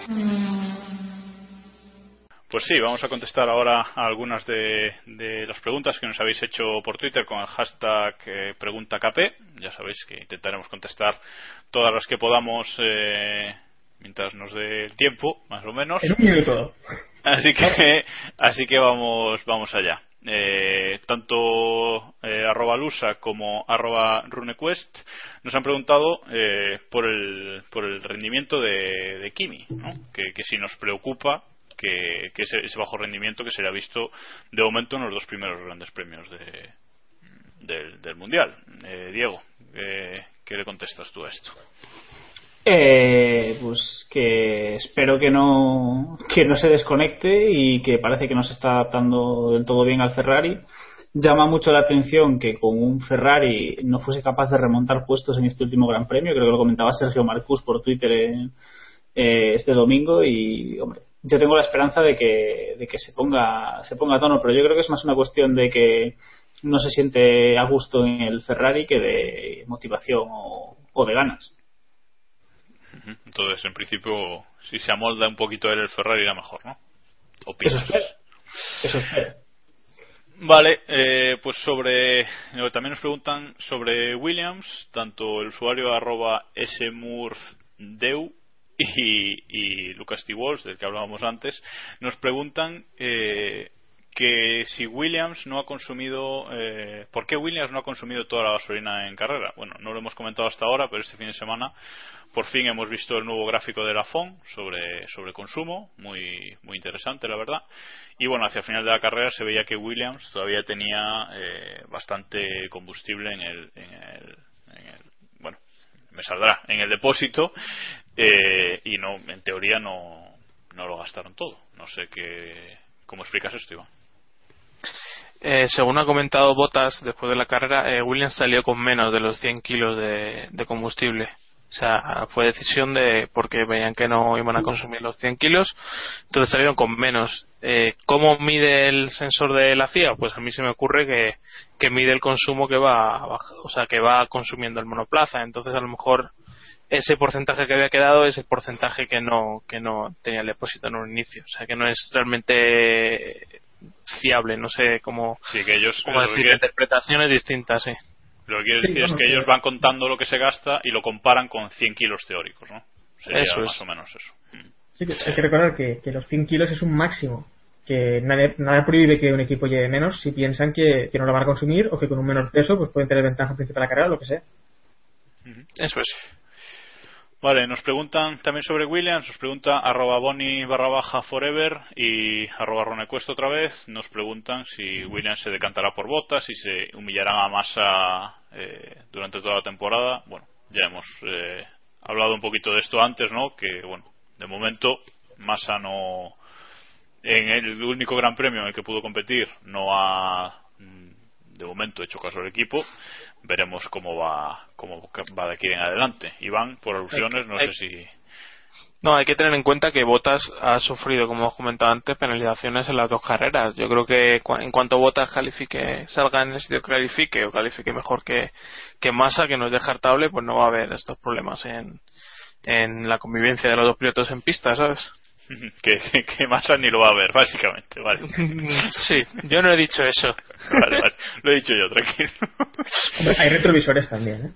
Pues sí, vamos a contestar ahora a algunas de, de las preguntas que nos habéis hecho por Twitter con el hashtag eh, PreguntaKP. Ya sabéis que intentaremos contestar todas las que podamos eh, mientras nos dé el tiempo, más o menos. En un minuto. Así que, así que vamos, vamos allá. Eh, tanto eh, arroba lusa como arroba runequest nos han preguntado eh, por, el, por el rendimiento de, de Kimi, ¿no? que, que si nos preocupa que, que ese, ese bajo rendimiento que se le ha visto de momento en los dos primeros grandes premios de, del, mundial. Eh, Diego, eh, ¿qué le contestas tú a esto? Eh, pues que espero que no que no se desconecte y que parece que no se está adaptando del todo bien al Ferrari. Llama mucho la atención que con un Ferrari no fuese capaz de remontar puestos en este último Gran Premio. Creo que lo comentaba Sergio Marcus por Twitter eh, eh, este domingo y hombre, yo tengo la esperanza de que de que se ponga se ponga a tono, pero yo creo que es más una cuestión de que no se siente a gusto en el Ferrari que de motivación o, o de ganas. Entonces, en principio, si se amolda un poquito él el Ferrari, irá mejor, ¿no? Espero. Eso espero. Vale, eh, pues sobre. También nos preguntan sobre Williams, tanto el usuario arroba smurfdeu y, y Lucas T. Walsh, del que hablábamos antes, nos preguntan eh, que si Williams no ha consumido. Eh, ¿Por qué Williams no ha consumido toda la gasolina en carrera? Bueno, no lo hemos comentado hasta ahora, pero este fin de semana por fin hemos visto el nuevo gráfico de la FON sobre, sobre consumo, muy, muy interesante, la verdad. Y bueno, hacia el final de la carrera se veía que Williams todavía tenía eh, bastante combustible en el, me saldrá, en el depósito eh, y no, en teoría no, no lo gastaron todo. No sé qué, cómo explicas esto, Iván. eh, según ha comentado Botas después de la carrera, eh, Williams salió con menos de los 100 kilos de, de combustible. O sea, fue decisión de porque veían que no iban a consumir los 100 kilos, entonces salieron con menos. Eh, ¿Cómo mide el sensor de la FIA? Pues a mí se me ocurre que, que mide el consumo que va, o sea, que va consumiendo el monoplaza. Entonces a lo mejor ese porcentaje que había quedado es el porcentaje que no que no tenía el depósito en un inicio. O sea, que no es realmente fiable. No sé cómo, Sí, que ellos. cómo que decir, interpretaciones distintas, sí. Lo que quiero Sí, decir es que ellos van contando lo que se gasta y lo comparan con 100 kilos teóricos, ¿no? Sería Eso más es. o menos eso. Mm. Sí, que hay que recordar que, que los 100 kilos es un máximo. Que nadie, nada prohíbe que un equipo lleve menos si piensan que, que no lo van a consumir o que con un menor peso pues pueden tener ventaja al principio de la carrera o lo que sea. Eso es. Vale, nos preguntan también sobre Williams, nos pregunta arroba boni barra baja forever y arroba ronecuesto otra vez, nos preguntan si Williams se decantará por botas, si se humillarán a Massa eh, durante toda la temporada. Bueno, ya hemos eh, hablado un poquito de esto antes, ¿no? Que, bueno, de momento Massa no... En el único gran premio en el que pudo competir no ha mm, de momento hecho caso al equipo veremos cómo va cómo va de aquí en adelante Iván por alusiones no sé si No, hay que tener en cuenta que Botas ha sufrido, como os comentado antes, penalizaciones en las dos carreras. Yo creo que en cuanto Botas califique, salga en el sitio que califique o califique mejor que, que Massa, que no es descartable, pues no va a haber estos problemas en, en la convivencia de los dos pilotos en pista, ¿sabes? que, que, que Massa ni lo va a ver básicamente vale sí, yo no he dicho eso. vale, vale. lo he dicho yo tranquilo hay retrovisores también, ¿eh?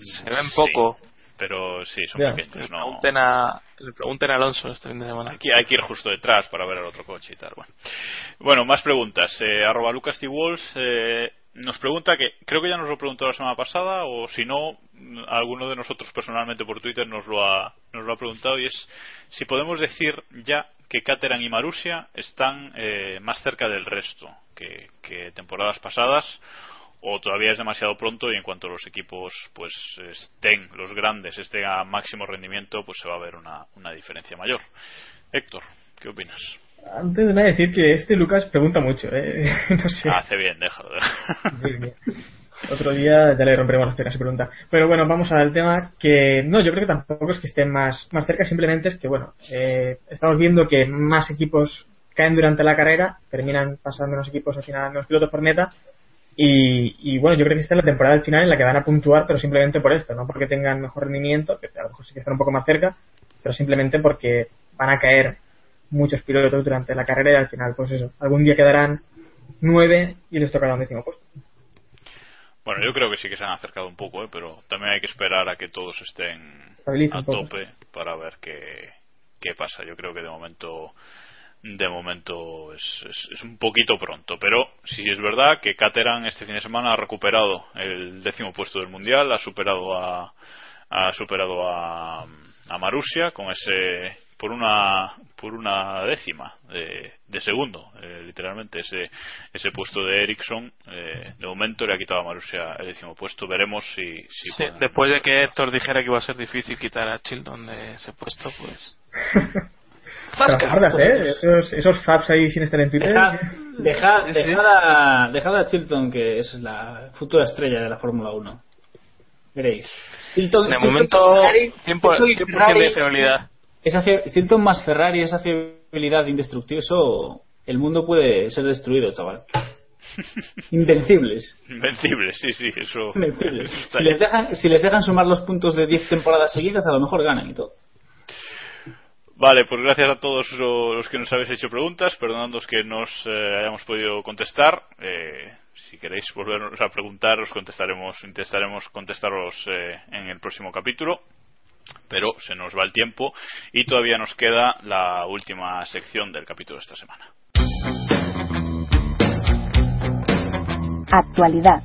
Se ven poco. Sí, pero sí son Ya. pequeños Le no pregunten, a, le pregunten a Alonso este fin de semana. Aquí hay que ir justo detrás para ver al otro coche y tal. Bueno, bueno más preguntas. Eh, arroba Lucas T. Walls, eh, nos pregunta que, creo que ya nos lo preguntó la semana pasada, o si no, alguno de nosotros personalmente por Twitter nos lo ha, nos lo ha preguntado, y es si podemos decir ya que Caterham y Marusia están eh, más cerca del resto que, temporadas pasadas, o todavía es demasiado pronto y en cuanto los equipos pues estén los grandes estén a máximo rendimiento pues se va a ver una diferencia mayor Héctor ¿qué opinas? Antes de nada decir que este Lucas pregunta mucho, ¿eh? no sé. hace bien déjalo. Otro día ya le romperemos las piernas y pregunta. Pero bueno, vamos al tema que no, yo creo que tampoco es que estén más, más cerca, simplemente es que, bueno, eh, estamos viendo que más equipos caen durante la carrera, terminan pasando los equipos al final, los pilotos por meta. Y, y bueno, yo creo que esta es la temporada al final en la que van a puntuar, pero simplemente por esto, no porque tengan mejor rendimiento, que a lo mejor sí que están un poco más cerca, pero simplemente porque van a caer muchos pilotos durante la carrera y al final, pues eso, algún día quedarán nueve y les tocará un décimo puesto. bueno yo creo que sí que se han acercado un poco ¿eh? pero también hay que esperar a que todos estén Estabiliza a tope para ver qué, qué pasa yo creo que de momento de momento es, es, es un poquito pronto pero sí es verdad que Caterham este fin de semana ha recuperado el décimo puesto del mundial ha superado a ha superado a, a Marusia con ese por una por una décima de, de segundo eh, literalmente ese ese puesto de Ericsson eh, de momento le ha quitado a Marusia el décimo puesto veremos si, si Sí, pueden- después de que Héctor dijera que iba a ser difícil quitar a Chilton de ese puesto, pues. Pero guardas, ¿eh? Esos, esos faps ahí sin estar en Twitter. Deja, deja, dejad a, dejad a Chilton, que es la futura estrella de la Fórmula 1. Veréis. Chilton, De Chilton momento, Ferrari, 100%, Chilton y 100% Ferrari, de fiabilidad. Esa Chilton más Ferrari, esa fiabilidad indestructible, eso el mundo puede ser destruido, chaval. Invencibles. Invencibles, sí, sí, eso. Invencibles. Si les, dejan, si les dejan sumar los puntos de 10 temporadas seguidas, a lo mejor ganan y todo. Vale, pues gracias a todos lo- los que nos habéis hecho preguntas, perdonándonos que nos eh, hayamos podido contestar. Eh, si queréis volvernos a preguntar, os contestaremos, intentaremos contestaros eh, en el próximo capítulo. Pero se nos va el tiempo y todavía nos queda la última sección del capítulo de esta semana. Actualidad.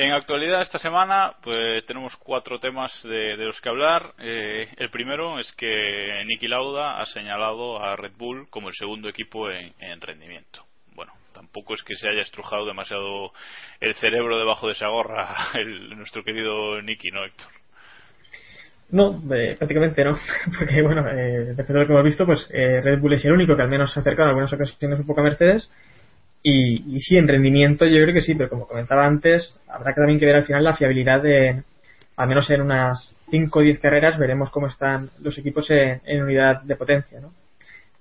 En actualidad esta semana pues tenemos cuatro temas de, de los que hablar. Eh, el primero es que Niki Lauda ha señalado a Red Bull como el segundo equipo en, en rendimiento. Bueno, tampoco es que se haya estrujado demasiado el cerebro debajo de esa gorra el, nuestro querido Niki, ¿no, Héctor? No, eh, prácticamente no, porque bueno, eh, de lo que hemos visto, pues eh, Red Bull es el único que al menos se ha acercado en algunas ocasiones un poco a Mercedes y, y sí, en rendimiento yo creo que sí, pero como comentaba antes, habrá que también que ver al final la fiabilidad de, al menos en unas 5 o 10 carreras, veremos cómo están los equipos en, unidad de potencia, ¿no?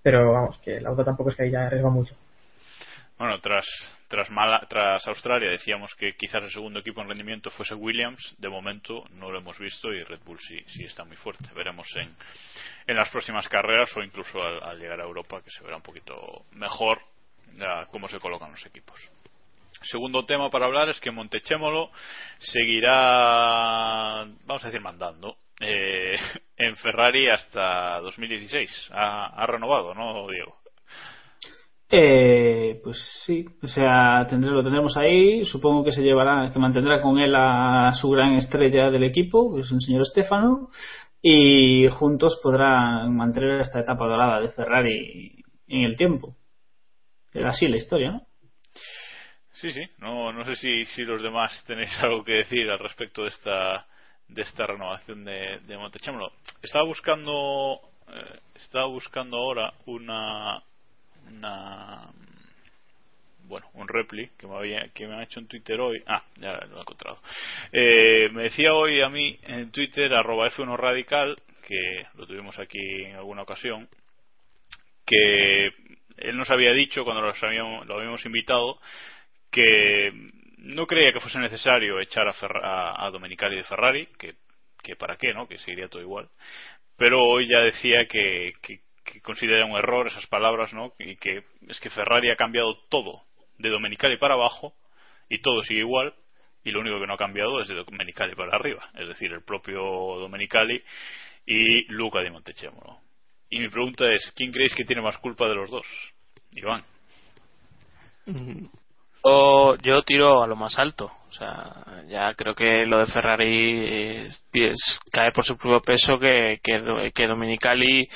Pero vamos, que el auto tampoco es que haya arriesgado mucho. Bueno, tras tras, Mala, tras Australia decíamos que quizás el segundo equipo en rendimiento fuese Williams. De momento no lo hemos visto y Red Bull sí, sí está muy fuerte. Veremos en, en las próximas carreras o incluso al, al llegar a Europa que se verá un poquito mejor cómo se colocan los equipos. Segundo tema para hablar es que Montechémolo seguirá, vamos a decir, mandando eh, en Ferrari hasta 2016. Ha, ha renovado, ¿no, Diego? Eh, pues sí, o sea, lo tendremos ahí. Supongo que se llevará, que mantendrá con él a su gran estrella del equipo, que es el señor Stefano, y juntos podrán mantener esta etapa dorada de Ferrari en el tiempo. Era así la historia, ¿no? Sí, sí. No, no sé si, si los demás tenéis algo que decir al respecto de esta de esta renovación de, de. Estaba buscando eh, estaba buscando ahora una una bueno, un repli que me, había, que me ha hecho en Twitter hoy. Ah, ya lo he encontrado. Eh, me decía hoy a mí en Twitter, arroba F1 Radical, que lo tuvimos aquí en alguna ocasión, que él nos había dicho cuando los habíamos, lo habíamos invitado que no creía que fuese necesario echar a, Ferra, a, Domenicali de Ferrari, que, que para qué, ¿no? Que seguiría todo igual. Pero hoy ya decía que, que, que considera un error esas palabras, ¿no? Y que es que Ferrari ha cambiado todo de Domenicali para abajo y todo sigue igual y lo único que no ha cambiado es de Domenicali para arriba, es decir, el propio Domenicali y Luca di Montechémolo. Y mi pregunta es, ¿quién creéis que tiene más culpa de los dos? Iván. O yo tiro a lo más alto. O sea, ya creo que lo de Ferrari cae por su propio peso que, que, que Dominicali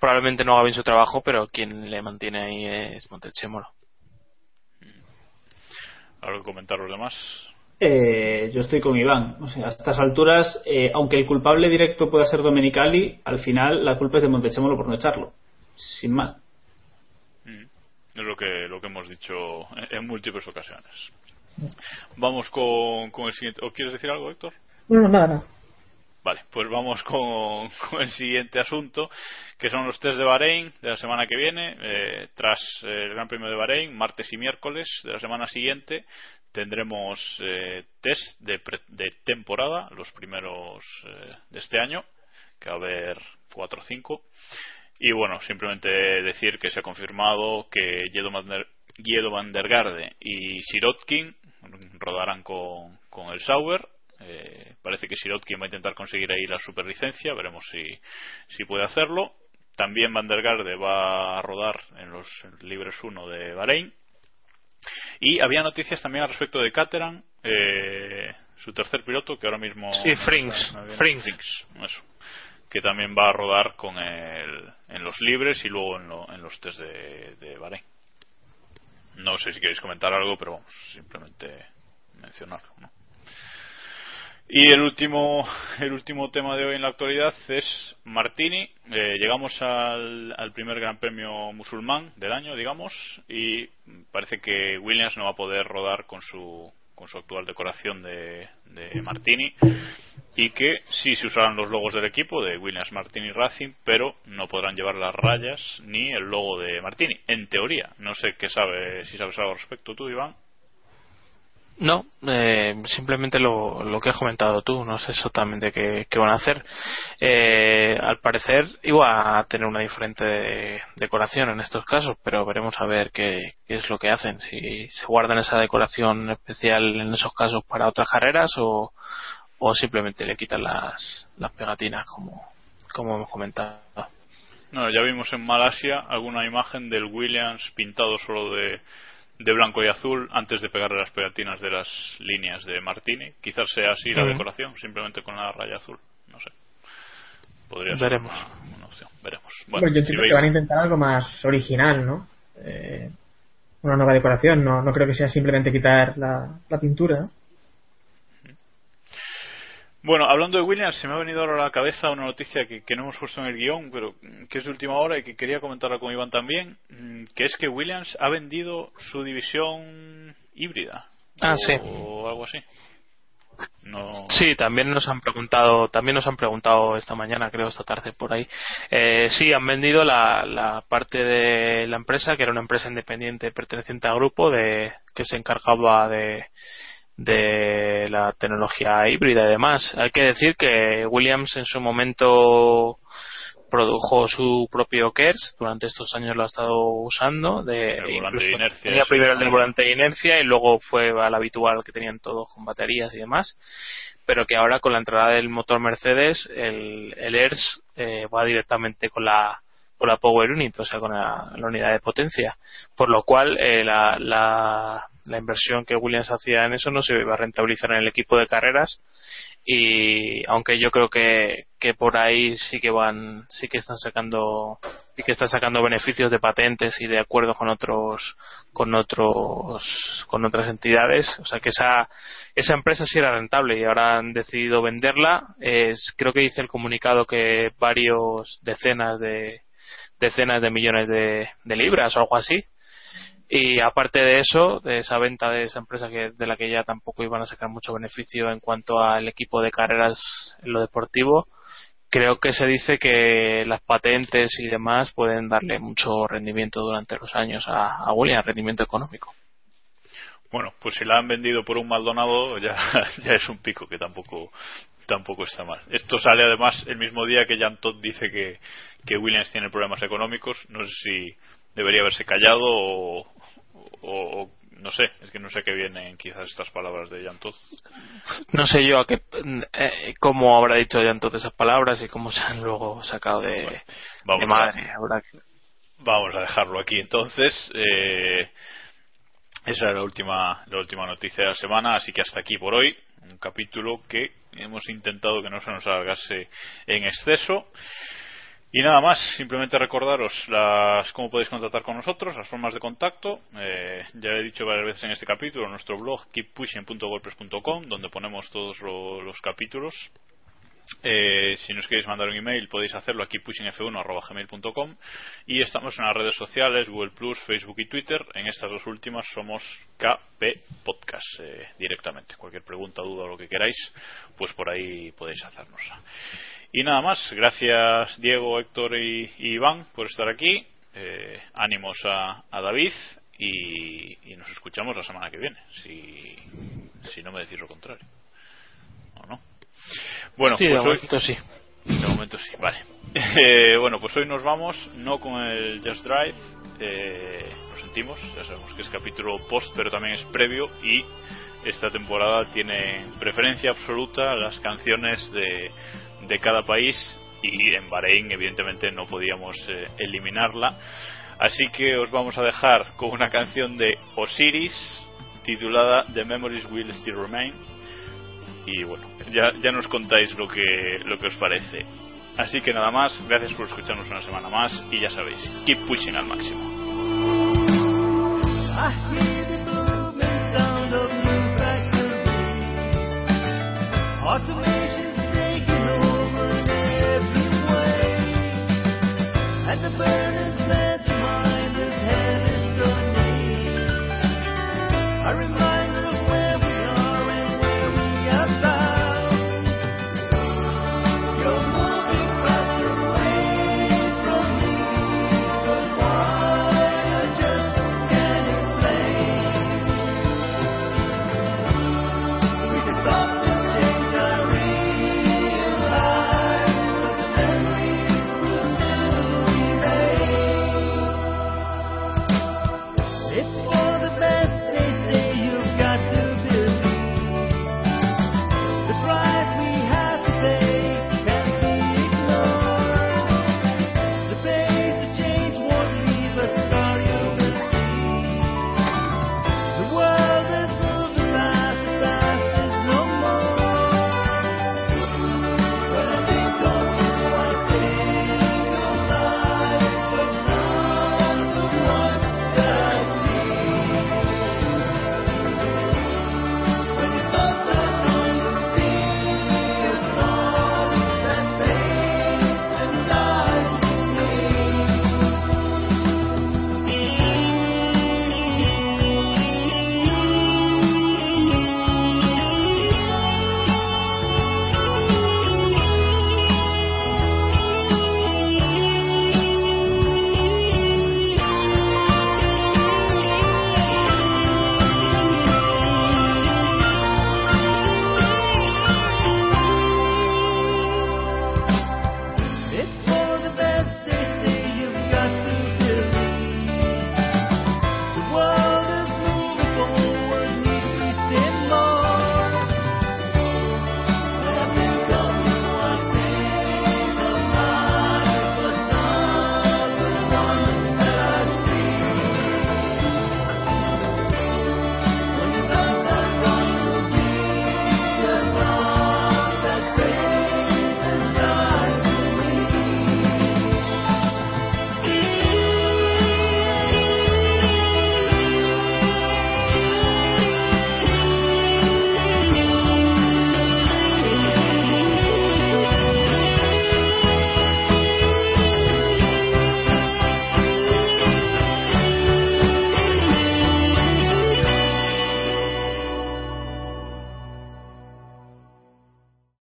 probablemente no haga bien su trabajo, pero quien le mantiene ahí es Montechémolo. ¿Algo que comentar los demás? Eh, yo estoy con Iván. O sea, a estas alturas, eh, aunque el culpable directo pueda ser Domenicali, al final la culpa es de Montechémolo por no echarlo. Sin más. Mm. Es lo que, lo que hemos dicho en, en múltiples ocasiones. Vamos con, con el siguiente. ¿O quieres decir algo, Héctor? No, nada, nada. Vale, pues vamos con, el siguiente asunto, que son los test de Bahrein de la semana que viene. Eh, tras el Gran Premio de Bahrein, martes y miércoles de la semana siguiente, tendremos eh, test de, pre, de, temporada, los primeros eh, de este año, que va a haber 4 o 5. Y bueno, simplemente decir que se ha confirmado que Guido Van der Garde y Sirotkin rodarán con, con el Sauber eh, parece que Sirotkin va a intentar conseguir ahí la superlicencia, veremos si, si puede hacerlo. También Van der Garde va a rodar en los libres 1 de Bahrein. Y había noticias también al respecto de Caterham, eh, su tercer piloto, que ahora mismo. Sí, Frings. No Frings. Frings eso, que también va a rodar con el, en los libres y luego en, lo, en los test de, de Bahrein. No sé si queréis comentar algo, pero vamos, simplemente mencionarlo. ¿no? Y el último, el último tema de hoy en la actualidad es Martini. Eh, llegamos al, primer Gran Premio musulmán del año, digamos, y parece que Williams no va a poder rodar con su, con su actual decoración de, de Martini y que sí se usarán los logos del equipo de Williams Martini Racing, pero no podrán llevar las rayas ni el logo de Martini, en teoría. No sé qué sabe, si sabes algo al respecto tú, Iván. No, eh, simplemente lo, lo, que has comentado tú, no sé exactamente qué, van a hacer. Eh, al parecer iba a tener una diferente de, decoración en estos casos, pero veremos a ver qué, qué, es lo que hacen, si se guardan esa decoración especial en esos casos para otras carreras o, o simplemente le quitan las, las pegatinas como, como hemos comentado. No, ya vimos en Malasia alguna imagen del Williams pintado solo de de blanco y azul antes de pegarle las pegatinas de las líneas de Martini. Quizás sea así la uh -huh. decoración, simplemente con la raya azul. No sé. Podría ser Veremos. Una, una opción. Veremos. Bueno, bueno yo si que van a intentar algo más original, ¿no? Eh, una nueva decoración. No, no creo que sea simplemente quitar la, la pintura. Bueno, hablando de Williams, se me ha venido ahora a la cabeza una noticia que, que no hemos puesto en el guion, pero que es de última hora y que quería comentarla con Iván también, mm, que es que Williams ha vendido su división híbrida. Ah, o, sí. o algo así. No. Sí, también nos han preguntado, también nos han preguntado esta mañana, creo esta tarde por ahí. Eh, sí, han vendido la, la parte de la empresa, que era una empresa independiente perteneciente al grupo, de que se encargaba de de la tecnología híbrida y demás. Hay que decir que Williams en su momento produjo su propio KERS, durante estos años lo ha estado usando, de, El volante de inercia, tenía primero el del volante de inercia y luego fue al habitual que tenían todos con baterías y demás, pero que ahora con la entrada del motor Mercedes el, el ERS eh, va directamente con la con la Power Unit, o sea, con la, la unidad de potencia, por lo cual eh, la, la, la inversión que Williams hacía en eso no se iba a rentabilizar en el equipo de carreras. Y aunque yo creo que, que por ahí sí que van sí que están sacando sí que están sacando beneficios de patentes y de acuerdo con otros con otros con otras entidades. O sea que esa esa empresa sí era rentable y ahora han decidido venderla. Es, creo que dice el comunicado que varios decenas de decenas de millones de libras o algo así y aparte de eso, de esa venta de esa empresa que, de la que ya tampoco iban a sacar mucho beneficio en cuanto al equipo de carreras en lo deportivo, creo que se dice que las patentes y demás pueden darle mucho rendimiento durante los años a, a Williams, rendimiento económico. Bueno, pues si la han vendido por un Maldonado ya, ya es un pico que tampoco tampoco está mal. Esto sale además el mismo día que Jan Todd dice que, que Williams tiene problemas económicos. No sé si debería haberse callado o, o- o no sé, es que no sé qué vienen quizás estas palabras de Todd. No sé yo a qué, eh, cómo habrá dicho ya entonces esas palabras y cómo se han luego sacado de, Vamos de a- madre. Que- Vamos a dejarlo aquí entonces. Eh, esa era la última, la última noticia de la semana, así que hasta aquí por hoy. Un capítulo que hemos intentado que no se nos alargase en exceso. Y nada más, simplemente recordaros las cómo podéis contactar con nosotros, las formas de contacto. Eh, ya he dicho varias veces en este capítulo, nuestro blog keeppushing.wordpress.com, donde ponemos todos lo- los capítulos. Eh, si nos queréis mandar un email podéis hacerlo aquí pushingf1.gmail.com y estamos en las redes sociales Google Plus, Facebook y Twitter en estas dos últimas somos KP Podcast eh, directamente cualquier pregunta, duda o lo que queráis pues por ahí podéis hacernos y nada más, gracias Diego, Héctor y, y Iván por estar aquí Eh, ánimos a, a David y, y nos escuchamos la semana que viene si, si no me decís lo contrario ¿o no? Bueno, Sí, de pues hoy, momento sí. de momento sí, vale. Eh, bueno, pues hoy nos vamos, no con el Just Drive, eh, lo sentimos, ya sabemos que es capítulo post, pero también es previo y esta temporada tiene preferencia absoluta las canciones de, de cada país y en Bahrein evidentemente no podíamos eh, eliminarla. Así que os vamos a dejar con una canción de Osiris titulada The Memories Will Still Remain y bueno, ya, ya nos contáis lo que, lo que os parece. Así que nada más, gracias por escucharnos una semana más y ya sabéis, keep pushing al máximo. Like the bird is.